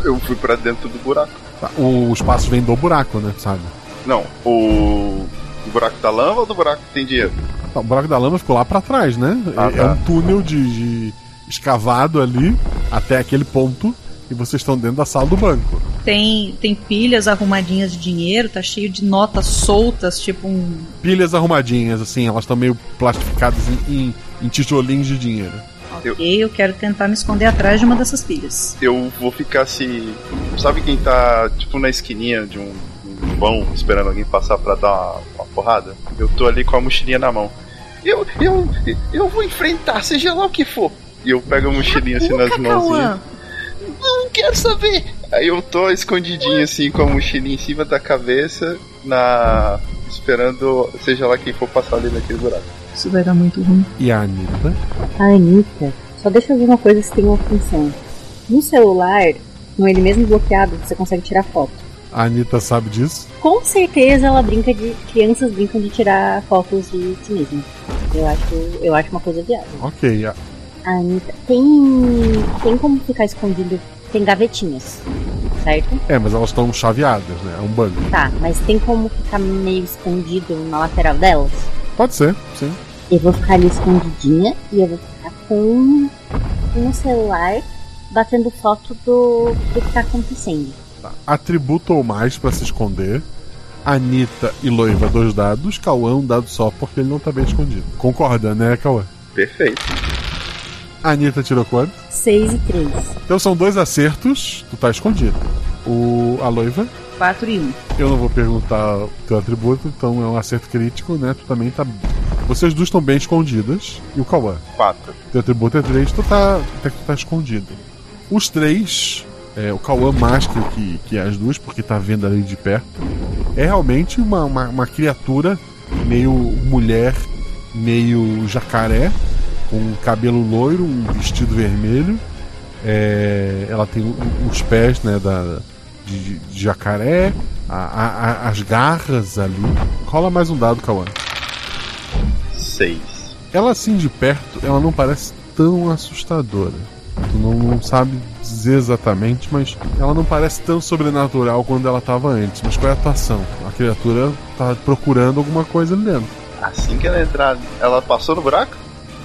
Eu fui pra dentro do buraco. Tá, o- Os passos vêm do buraco, né? Sabe? Não, o. O buraco da lama ou do buraco que tem dinheiro? Tá, O buraco da lama ficou lá pra trás, né? Ah, é, tá. é um túnel de, de escavado ali até aquele ponto e vocês estão dentro da sala do banco. Tem, tem pilhas arrumadinhas de dinheiro, tá cheio de notas soltas, tipo um. Pilhas arrumadinhas, assim, elas estão meio plastificadas em, em- em tijolinhos de dinheiro. Ok, eu quero tentar me esconder atrás de uma dessas pilhas. Eu vou ficar se. Sabe quem tá, tipo, na esquininha de um, um vão esperando alguém passar pra dar uma, uma porrada? Eu tô ali com a mochilinha na mão. Eu, eu, eu vou enfrentar, seja lá o que for. E eu pego a mochilinha assim nas mãozinhas. Não quero saber! Aí eu tô escondidinho assim com a mochilinha em cima da cabeça, na. esperando seja lá quem for passar ali naquele buraco. Isso vai dar muito ruim. E a Anitta? A Anitta, só deixa eu ver uma coisa se tem uma função. No celular, com ele mesmo bloqueado, você consegue tirar foto. A Anitta sabe disso? Com certeza ela brinca de. Crianças brincam de tirar fotos de si mesma. Eu acho, eu acho uma coisa viável. Ok. a- A Anitta. Tem. Tem como ficar escondido. Tem gavetinhas, certo? É, mas elas estão chaveadas, né? É um banco. Tá, mas tem como ficar meio escondido na lateral delas? Pode ser, sim. Eu vou ficar ali escondidinha e eu vou ficar com, o celular batendo foto do, do que tá acontecendo. Tá. Atributo ou mais pra se esconder. Anitta e Loiva, dois dados. Cauã, um dado só, porque ele não tá bem escondido. Concorda, né, Cauã? Perfeito. A Anitta tirou quanto? 6 e 3. Então são dois acertos, tu tá escondido. O, a Loiva, 4 e 1. eu não vou perguntar o teu atributo, então é um acerto crítico, né? Tu também tá. Vocês duas estão bem escondidas. E o Cauã? Quatro. Teu atributo é 3, tu tá. Até que tu tá escondido. Os três, é, o Cauã mais que, que, que as duas, porque tá vendo ali de perto, é realmente uma, uma, uma criatura meio mulher, meio jacaré, com um cabelo loiro, um vestido vermelho. É, ela tem os pés né, da, de, de- jacaré, a- a- as garras ali. Rola mais um dado, Kawan. Seis. Ela assim de perto, ela não parece tão assustadora. Tu não, não sabe dizer exatamente, mas ela não parece tão sobrenatural quando ela tava antes. Mas qual é a atuação? A criatura tá procurando alguma coisa ali dentro. Assim que ela entrar, ela passou no buraco?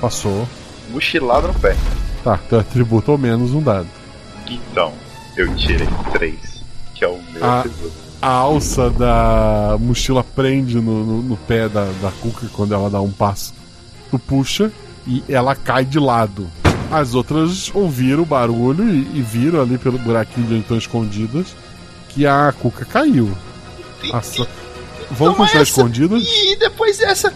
Passou. Mochilada no pé. Tá, teu atributo ou menos um dado. Então, eu tirei três, que é o meu A, atributo. a alça da mochila prende no, no, no pé da, da Cuca quando ela dá um passo. Tu puxa e ela cai de lado. As outras ouviram o barulho e, e viram ali pelo buraquinho de onde estão escondidas que a Cuca caiu. Assa- Vão Toma continuar essa. escondidas? E depois dessa.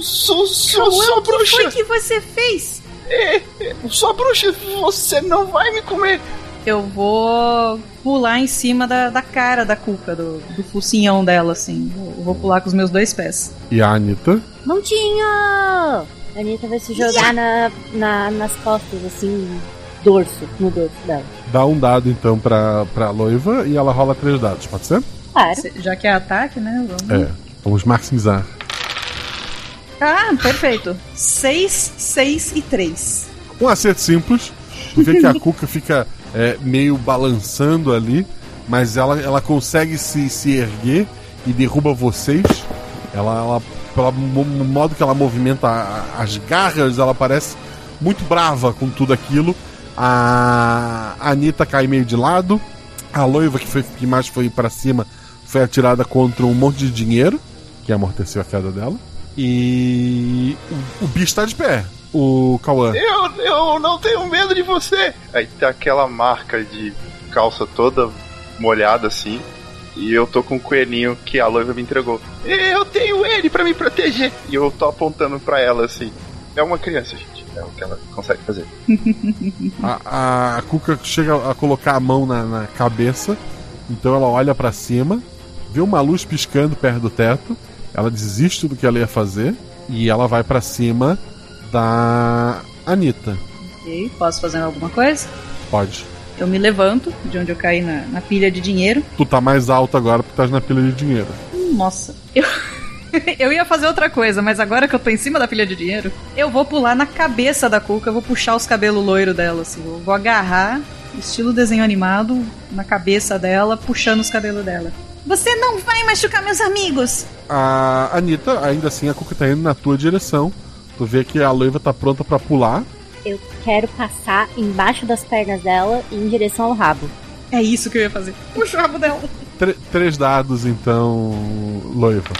Sou, sou, Cauã, sou o que bruxa! foi que você fez? É, é, sou bruxa, você não vai me comer! Eu vou pular em cima da, da cara da cuca, do, do focinhão dela, assim. Eu vou pular com os meus dois pés. E a Anitta? Montinho! A Anitta vai se jogar na, na- nas costas, assim, dorso, no dorso dela. Dá um dado então pra, pra noiva e ela rola três dados, pode ser? Claro. Já que é ataque, né? Vamos. É. Vamos maximizar. Ah, perfeito. 6, 6 e 3. Um acerto simples. Tu vê que a Cuca fica é, meio balançando ali, mas ela, ela consegue se, se erguer e derruba vocês. Ela, ela pelo mo- modo que ela movimenta as garras, ela parece muito brava com tudo aquilo. A Anitta cai meio de lado. A loiva que, foi, que mais foi pra cima foi atirada contra um monte de dinheiro, que amorteceu a queda dela. E o, o bicho tá de pé. O Cauã. Eu, eu não tenho medo de você! Aí tá aquela marca de calça toda molhada assim. E eu tô com um coelhinho que a loiva me entregou. Eu tenho ele pra me proteger! E eu tô apontando pra ela assim. É uma criança, gente. É o que ela consegue fazer. A, a Cuca chega a colocar a mão na, na cabeça, então ela olha pra cima, vê uma luz piscando perto do teto, ela desiste do que ela ia fazer e ela vai pra cima da Anitta. Ok, posso fazer alguma coisa? Pode. Eu me levanto de onde eu caí na, na pilha de dinheiro. Tu tá mais alto agora porque tá na pilha de dinheiro. Hum, Nossa, eu. eu ia fazer outra coisa, mas agora que eu tô em cima da pilha de dinheiro, eu vou pular na cabeça da Cuca, eu vou puxar os cabelos loiros dela, assim. Eu vou agarrar, estilo desenho animado, na cabeça dela, puxando os cabelos dela. Você não vai machucar meus amigos! A Anitta, ainda assim, a Cuca tá indo na tua direção. Tu vê que a noiva tá pronta pra pular. Eu quero passar embaixo das pernas dela e em direção ao rabo. É isso que eu ia fazer. Puxa o rabo dela. Tre- três dados, então, noiva.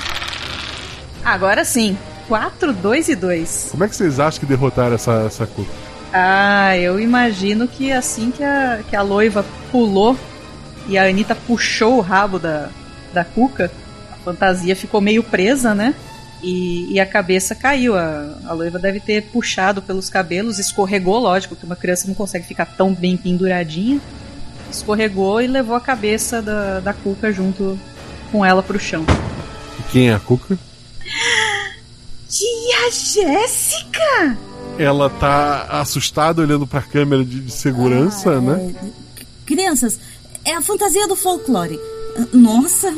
Agora sim. 4, 2 e 2. Como é que vocês acham que derrotaram essa, essa Cuca? Ah, eu imagino que assim que a, que a loiva pulou e a Anitta puxou o rabo da, da Cuca, a fantasia ficou meio presa, né? E, e a cabeça caiu. A, a loiva deve ter puxado pelos cabelos, escorregou, lógico, que uma criança não consegue ficar tão bem penduradinha. Escorregou e levou a cabeça da, da Cuca junto com ela pro chão. E quem é a Cuca? Tia Jéssica! Ela tá assustada olhando pra câmera de, de segurança, né? Crianças, é a fantasia do folclore. Nossa,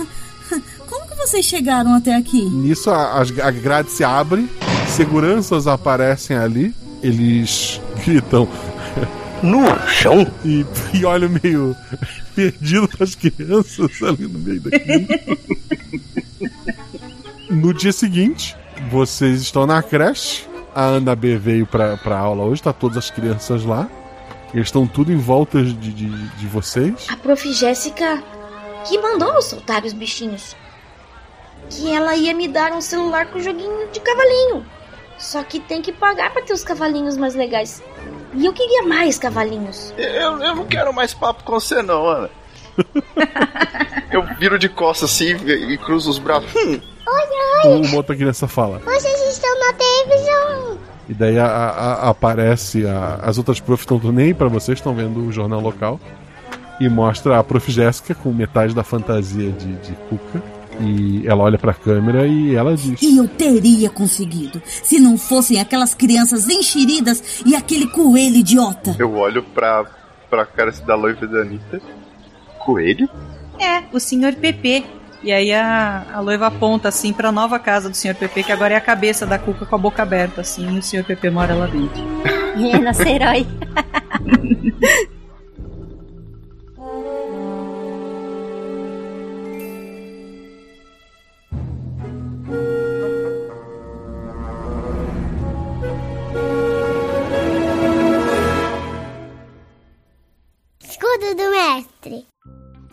como que vocês chegaram até aqui? Nisso a, as- a grade se abre, seguranças aparecem ali, eles gritam no chão e, e olham meio perdido pras crianças ali no meio daquilo. no dia seguinte, vocês estão na creche. A Ana B veio pra, pra aula hoje, tá todas as crianças lá. Eles estão tudo em volta de, de, de vocês. A prof. Jéssica que mandou eu soltar os bichinhos. Que ela ia me dar um celular com joguinho de cavalinho. Só que tem que pagar pra ter os cavalinhos mais legais. E eu queria mais cavalinhos. Eu, eu não quero mais papo com você, não, Ana. eu viro de costas assim e, e cruzo os braços. Hum, Uma outra criança fala. Vocês estão na televisão. E daí a- a- a- aparece a- as outras profs estão nem aí pra vocês, estão vendo o jornal local. E mostra a prof Jéssica com metade da fantasia de, de Cuca. E ela olha pra câmera e ela diz: E eu teria conseguido, se não fossem aquelas crianças enxeridas e aquele coelho idiota. Eu olho pra, pra cara da loiva da Anitta. Coelho? É, o senhor Pepe. E aí a, a Loiva aponta assim pra nova casa do Sr. PP, que agora é a cabeça da Cuca com a boca aberta, assim, e o Sr. PP mora lá dentro. É, nosso herói.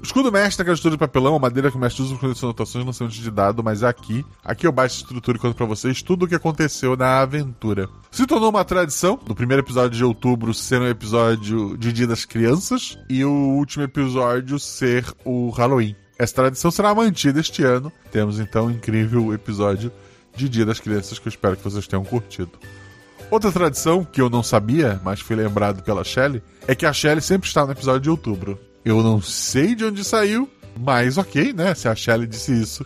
Escudo mestre é estrutura de papelão, madeira que o mestre usa para fazer anotações no lançamento de dado, mas é aqui. Aqui eu baixo a estrutura e conto pra vocês tudo o que aconteceu na aventura. Se tornou uma tradição, no primeiro episódio de outubro ser um episódio de Dia das Crianças e o último episódio ser o Halloween. Essa tradição será mantida este ano. Temos então um incrível episódio de Dia das Crianças que eu espero que vocês tenham curtido. Outra tradição que eu não sabia, mas fui lembrado pela Shelley, é que a Shelley sempre está no episódio de outubro. Eu não sei de onde saiu, mas ok, né? Se a Shelley disse isso,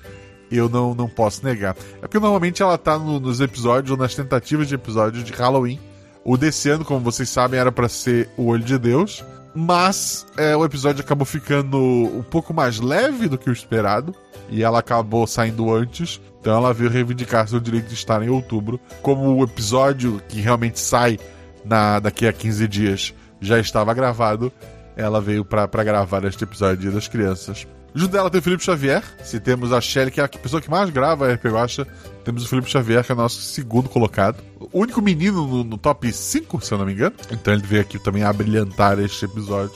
eu não, não posso negar. É porque normalmente ela tá no- nos episódios ou nas tentativas de episódios de Halloween. O desse ano, como vocês sabem, era para ser O Olho de Deus, mas é, o episódio acabou ficando um pouco mais leve do que o esperado e ela acabou saindo antes. Então ela veio reivindicar seu direito de estar em outubro. Como o episódio que realmente sai na, daqui a 15 dias já estava gravado, ela veio pra gravar este episódio Dia das Crianças. Junto dela tem o Felipe Xavier. Se temos a Shelly, que é a pessoa que mais grava a RP Guacha, temos o Felipe Xavier, que é o nosso segundo colocado. O único menino no, no top 5, se eu não me engano. Então ele veio aqui também a brilhantar este episódio.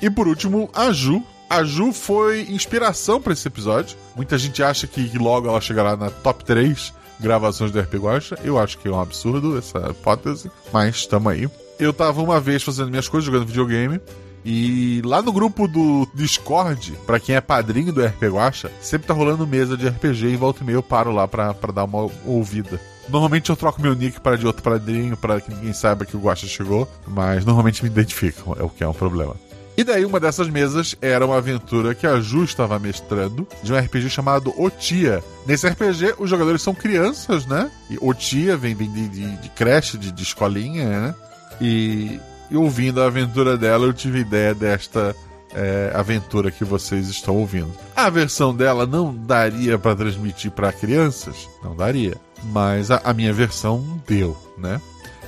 E por último, a Ju. A Ju foi inspiração para esse episódio. Muita gente acha que logo ela chegará na top 3 gravações do RP Guacha. Eu acho que é um absurdo essa hipótese, mas estamos aí. Eu tava uma vez fazendo minhas coisas, jogando videogame, e lá no grupo do Discord, pra quem é padrinho do RP Guacha, sempre tá rolando mesa de RPG e volta e meia eu paro lá pra, pra dar uma ouvida. Normalmente eu troco meu nick para de outro padrinho para que ninguém saiba que o Guacha chegou, mas normalmente me identificam, é o que é um problema. E daí uma dessas mesas era uma aventura que a Ju estava mestrando, de um RPG chamado Otia. Nesse RPG, os jogadores são crianças, né? E Otia vem, vem de, de, de creche, de, de escolinha, né? E, e ouvindo a aventura dela, eu tive ideia desta é, aventura que vocês estão ouvindo. A versão dela não daria para transmitir para crianças? Não daria. Mas a, a minha versão deu, né?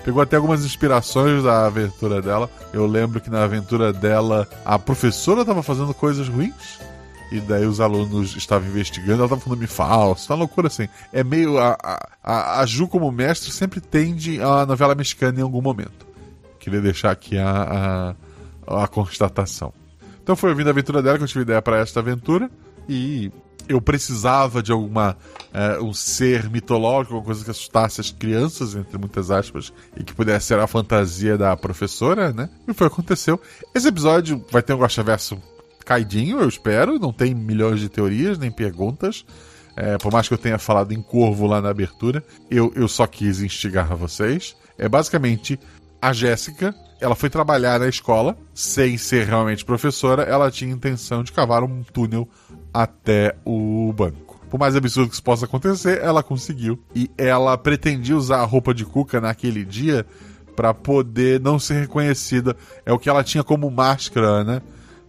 Pegou até algumas inspirações da aventura dela. Eu lembro que na aventura dela a professora estava fazendo coisas ruins. E daí os alunos estavam investigando, ela estava falando nome falso, uma loucura assim. É meio. A, a, a Ju, como mestre, sempre tende a novela mexicana em algum momento. Queria deixar aqui a, a, a constatação. Então foi ouvindo a aventura dela que eu tive ideia para esta aventura. E eu precisava de alguma é, um ser mitológico, alguma coisa que assustasse as crianças, entre muitas aspas, e que pudesse ser a fantasia da professora, né? E foi o que aconteceu. Esse episódio vai ter um Verso caidinho, eu espero. Não tem milhões de teorias nem perguntas. É, por mais que eu tenha falado em corvo lá na abertura, eu, eu só quis instigar vocês. É basicamente a Jéssica, ela foi trabalhar na escola, sem ser realmente professora, ela tinha intenção de cavar um túnel até o banco. Por mais absurdo que isso possa acontecer, ela conseguiu. E ela pretendia usar a roupa de Cuca naquele dia para poder não ser reconhecida. É o que ela tinha como máscara, né?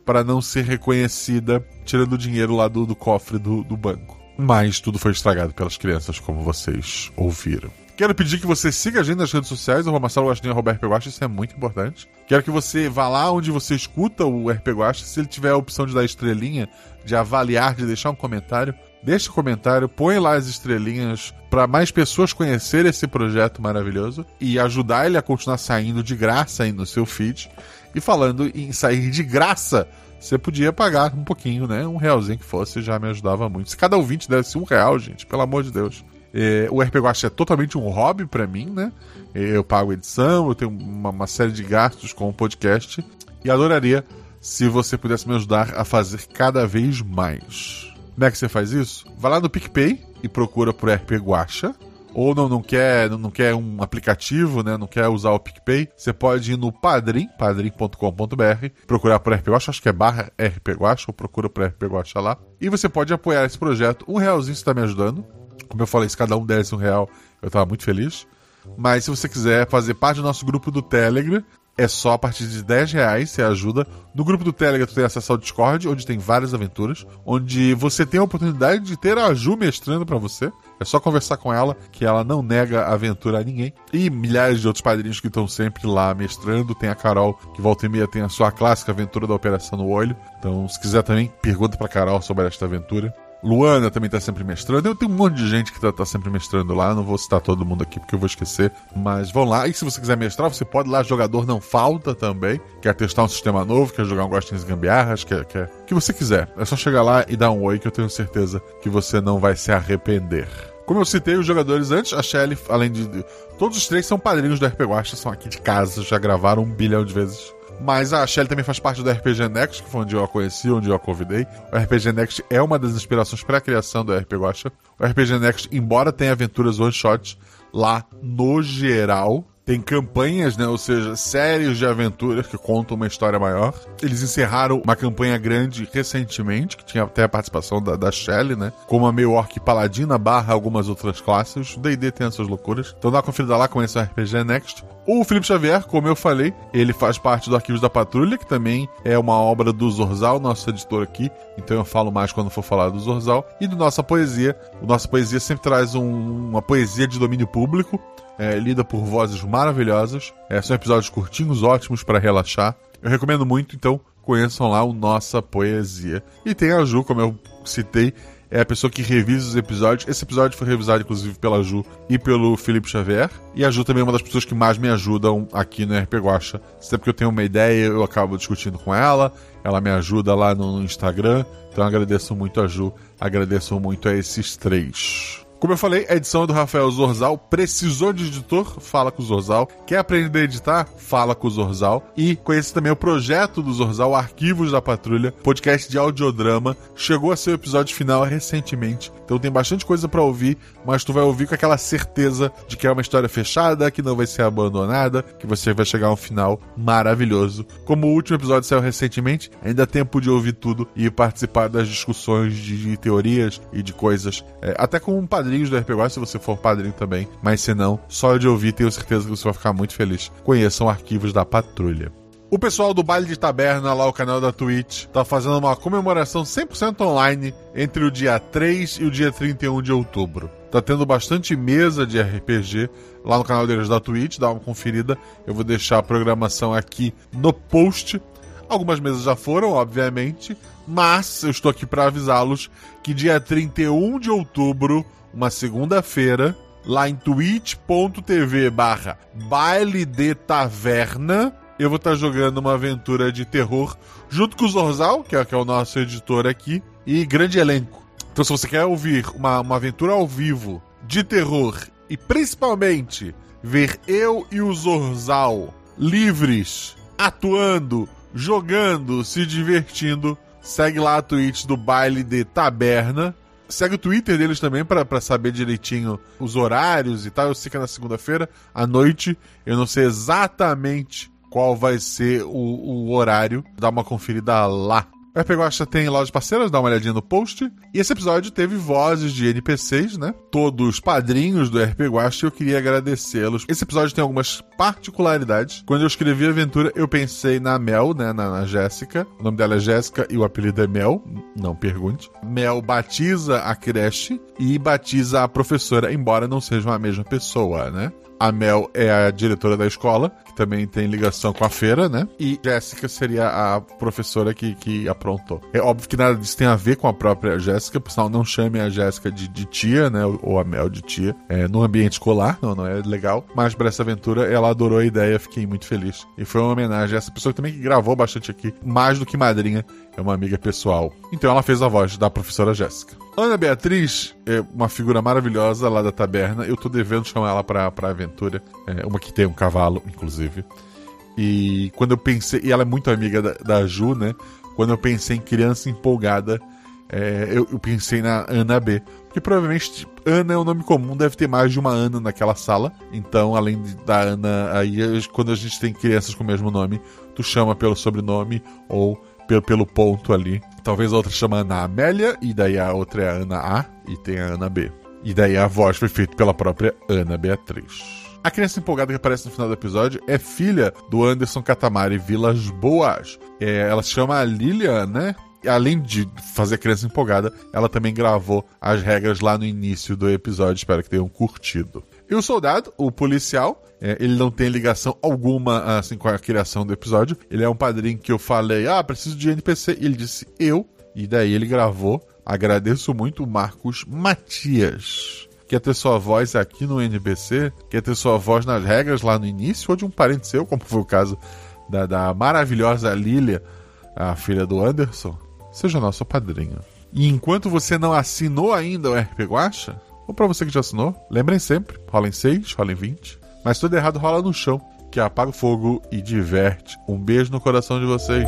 Para não ser reconhecida, tirando o dinheiro lá do, do cofre do, do banco. Mas tudo foi estragado pelas crianças, como vocês ouviram. Quero pedir que você siga a gente nas redes sociais, arroba Marcelo Guaxinim, arroba RP Guaxa, isso é muito importante. Quero que você vá lá onde você escuta o RP se ele tiver a opção de dar estrelinha, de avaliar, de deixar um comentário, deixa um comentário, põe lá as estrelinhas para mais pessoas conhecerem esse projeto maravilhoso e ajudar ele a continuar saindo de graça aí no seu feed. E falando em sair de graça, você podia pagar um pouquinho, né? Um realzinho que fosse, já me ajudava muito. Se cada ouvinte desse um real, gente, pelo amor de Deus. É, o RP Guacha é totalmente um hobby para mim, né? Eu pago edição, eu tenho uma, uma, série de gastos com o podcast e adoraria se você pudesse me ajudar a fazer cada vez mais. Como é que você faz isso? Vai lá no PicPay e procura por RP Guacha. Ou não, não quer não quer um aplicativo, né? Não quer usar o PicPay, você pode ir no Padrim, padrim.com.br, procurar por RP Guacha, acho que é barra RP Guacha, ou procura por RP Guacha lá. E você pode apoiar esse projeto. Um realzinho está me ajudando. Como eu falei, se cada um desse um real, eu estava muito feliz. Mas se você quiser fazer parte do nosso grupo do Telegram, é só a partir de 10 reais, você ajuda. No grupo do Telegram tu tem acesso ao Discord, onde tem várias aventuras, onde você tem a oportunidade de ter a Ju mestrando para você. É só conversar com ela, que ela não nega aventura a ninguém. E milhares de outros padrinhos que estão sempre lá mestrando. Tem a Carol, que volta e meia tem a sua clássica aventura da Operação no Olho. Então, se quiser também, pergunta pra Carol sobre esta aventura. Luana também tá sempre mestrando. Eu tenho um monte de gente que tá, tá, sempre mestrando lá. Não vou citar todo mundo aqui porque eu vou esquecer. Mas vão lá. E se você quiser mestrar, você pode ir lá. Jogador não falta também. Quer testar um sistema novo, quer jogar um Gostinhos Gambiarras, quer, quer. O que você quiser. É só chegar lá e dar um oi que eu tenho certeza que você não vai se arrepender. Como eu citei os jogadores antes, a Shelly, além de. Todos os três são padrinhos do RPG Guacha, são aqui de casa, já gravaram um bilhão de vezes. Mas a Shelly também faz parte do RPG Next, que foi onde eu a conheci, onde eu a convidei. O RPG Next é uma das inspirações para a criação do RPG Guacha. O RPG Next, embora tenha aventuras one-shot, lá no geral, tem campanhas, né? Ou seja, séries de aventuras que contam uma história maior. Eles encerraram uma campanha grande recentemente, que tinha até a participação da, da Shelley, né? Como a meio orc paladina barra algumas outras classes. O D&D tem essas loucuras. Então dá uma conferida lá, conheça o RPG Next. O Felipe Xavier, como eu falei, ele faz parte do Arquivos da Patrulha, que também é uma obra do Zorzal, nosso editor aqui. Então eu falo mais quando for falar do Zorzal. E do Nossa Poesia. O Nossa Poesia sempre traz um, uma poesia de domínio público é, lida por vozes maravilhosas. É, são episódios curtinhos, ótimos para relaxar. Eu recomendo muito, então conheçam lá o Nossa Poesia. E tem a Ju, como eu citei, é a pessoa que revisa os episódios. Esse episódio foi revisado, inclusive, pela Ju e pelo Felipe Xavier. E a Ju também é uma das pessoas que mais me ajudam aqui no RP Guacha. Sempre que eu tenho uma ideia, eu acabo discutindo com ela. Ela me ajuda lá no Instagram. Então agradeço muito a Ju, agradeço muito a esses três. Como eu falei, a edição é do Rafael Zorzal. Precisou de editor? Fala com o Zorzal. Quer aprender a editar? Fala com o Zorzal. E conheça também o projeto do Zorzal, Arquivos da Patrulha, podcast de audiodrama. Chegou a ser o episódio final recentemente. Então tem bastante coisa para ouvir, mas tu vai ouvir com aquela certeza de que é uma história fechada, que não vai ser abandonada, que você vai chegar a um final maravilhoso. Como o último episódio saiu recentemente, ainda há tempo de ouvir tudo e participar das discussões de, teorias e de coisas, é, até com um padrinhos do RPG, se você for padrinho também. Mas se não, só de ouvir, tenho certeza que você vai ficar muito feliz. Conheçam arquivos da patrulha. O pessoal do Baile de Taberna, lá o canal da Twitch, tá fazendo uma comemoração 100% online entre o dia 3 e o dia 31 de outubro. Tá tendo bastante mesa de RPG lá no canal deles da Twitch, dá uma conferida. Eu vou deixar a programação aqui no post. Algumas mesas já foram, obviamente, mas eu estou aqui para avisá-los que dia 31 de outubro, uma segunda-feira, lá em twitch.tv barra baile de taverna, eu vou estar jogando uma aventura de terror junto com o Zorzal, que é, que é o nosso editor aqui, e grande elenco. Então, se você quer ouvir uma, uma aventura ao vivo de terror e principalmente ver eu e o Zorzal livres, atuando, jogando, se divertindo, segue lá a Twitch do Baile de Taberna. Segue o Twitter deles também para saber direitinho os horários e tal. Eu sei que é na segunda-feira à noite. Eu não sei exatamente qual vai ser o, o horário. Dá uma conferida lá. O RPG tem lojas parceiras, dá uma olhadinha no post. E esse episódio teve vozes de NPCs, né? Todos padrinhos do RPG Guacha e eu queria agradecê-los. Esse episódio tem algumas particularidades. Quando eu escrevi a aventura, eu pensei na Mel, né? Na, na Jéssica. O nome dela é Jéssica e o apelido é Mel. Não pergunte. Mel batiza a creche e batiza a professora, embora não sejam a mesma pessoa, né? A Mel é a diretora da escola, também tem ligação com a feira, né? E Jéssica seria a professora que, que aprontou. É óbvio que nada disso tem a ver com a própria Jéssica, por sinal, não chame a Jéssica de, de, tia, né? Ou a Mel de tia. É, no ambiente escolar, não, não é legal. Mas para essa aventura, ela adorou a ideia, fiquei muito feliz. E foi uma homenagem a essa pessoa também que gravou bastante aqui, mais do que madrinha, é uma amiga pessoal. Então ela fez a voz da professora Jéssica. Ana Beatriz é uma figura maravilhosa lá da taberna. Eu tô devendo chamar ela pra, pra aventura. É uma que tem um cavalo, inclusive. E quando eu pensei. E ela é muito amiga da, da Ju, né? Quando eu pensei em criança empolgada, é, eu, eu, pensei na Ana B. Porque provavelmente Ana é um nome comum, deve ter mais de uma Ana naquela sala. Então, além de, da Ana, aí quando a gente tem crianças com o mesmo nome, tu chama pelo sobrenome ou pelo, pelo ponto ali. Talvez a outra chama Ana Amélia, e daí a outra é a Ana A, e tem a Ana B. E daí a voz foi feita pela própria Ana Beatriz. A criança empolgada que aparece no final do episódio é filha do Anderson Catamari Vilas Boas. É, ela se chama Lilian, né? além de fazer a criança empolgada, ela também gravou as regras lá no início do episódio. Espero que tenham curtido. E o soldado, o policial, é, ele não tem ligação alguma assim com a criação do episódio. Ele é um padrinho que eu falei, ah, preciso de NPC. E ele disse, eu. E daí ele gravou. Agradeço muito o Marcos Matias quer ter sua voz aqui no NBC, quer ter sua voz nas regras lá no início, ou de um parente seu, como foi o caso da, da maravilhosa Lilia, a filha do Anderson, seja nosso padrinho. E enquanto você não assinou ainda o RP Guacha, ou para você que já assinou, lembrem sempre, rola em 6, rola em 20, mas tudo errado rola no chão, que apaga o fogo e diverte. Um beijo no coração de vocês.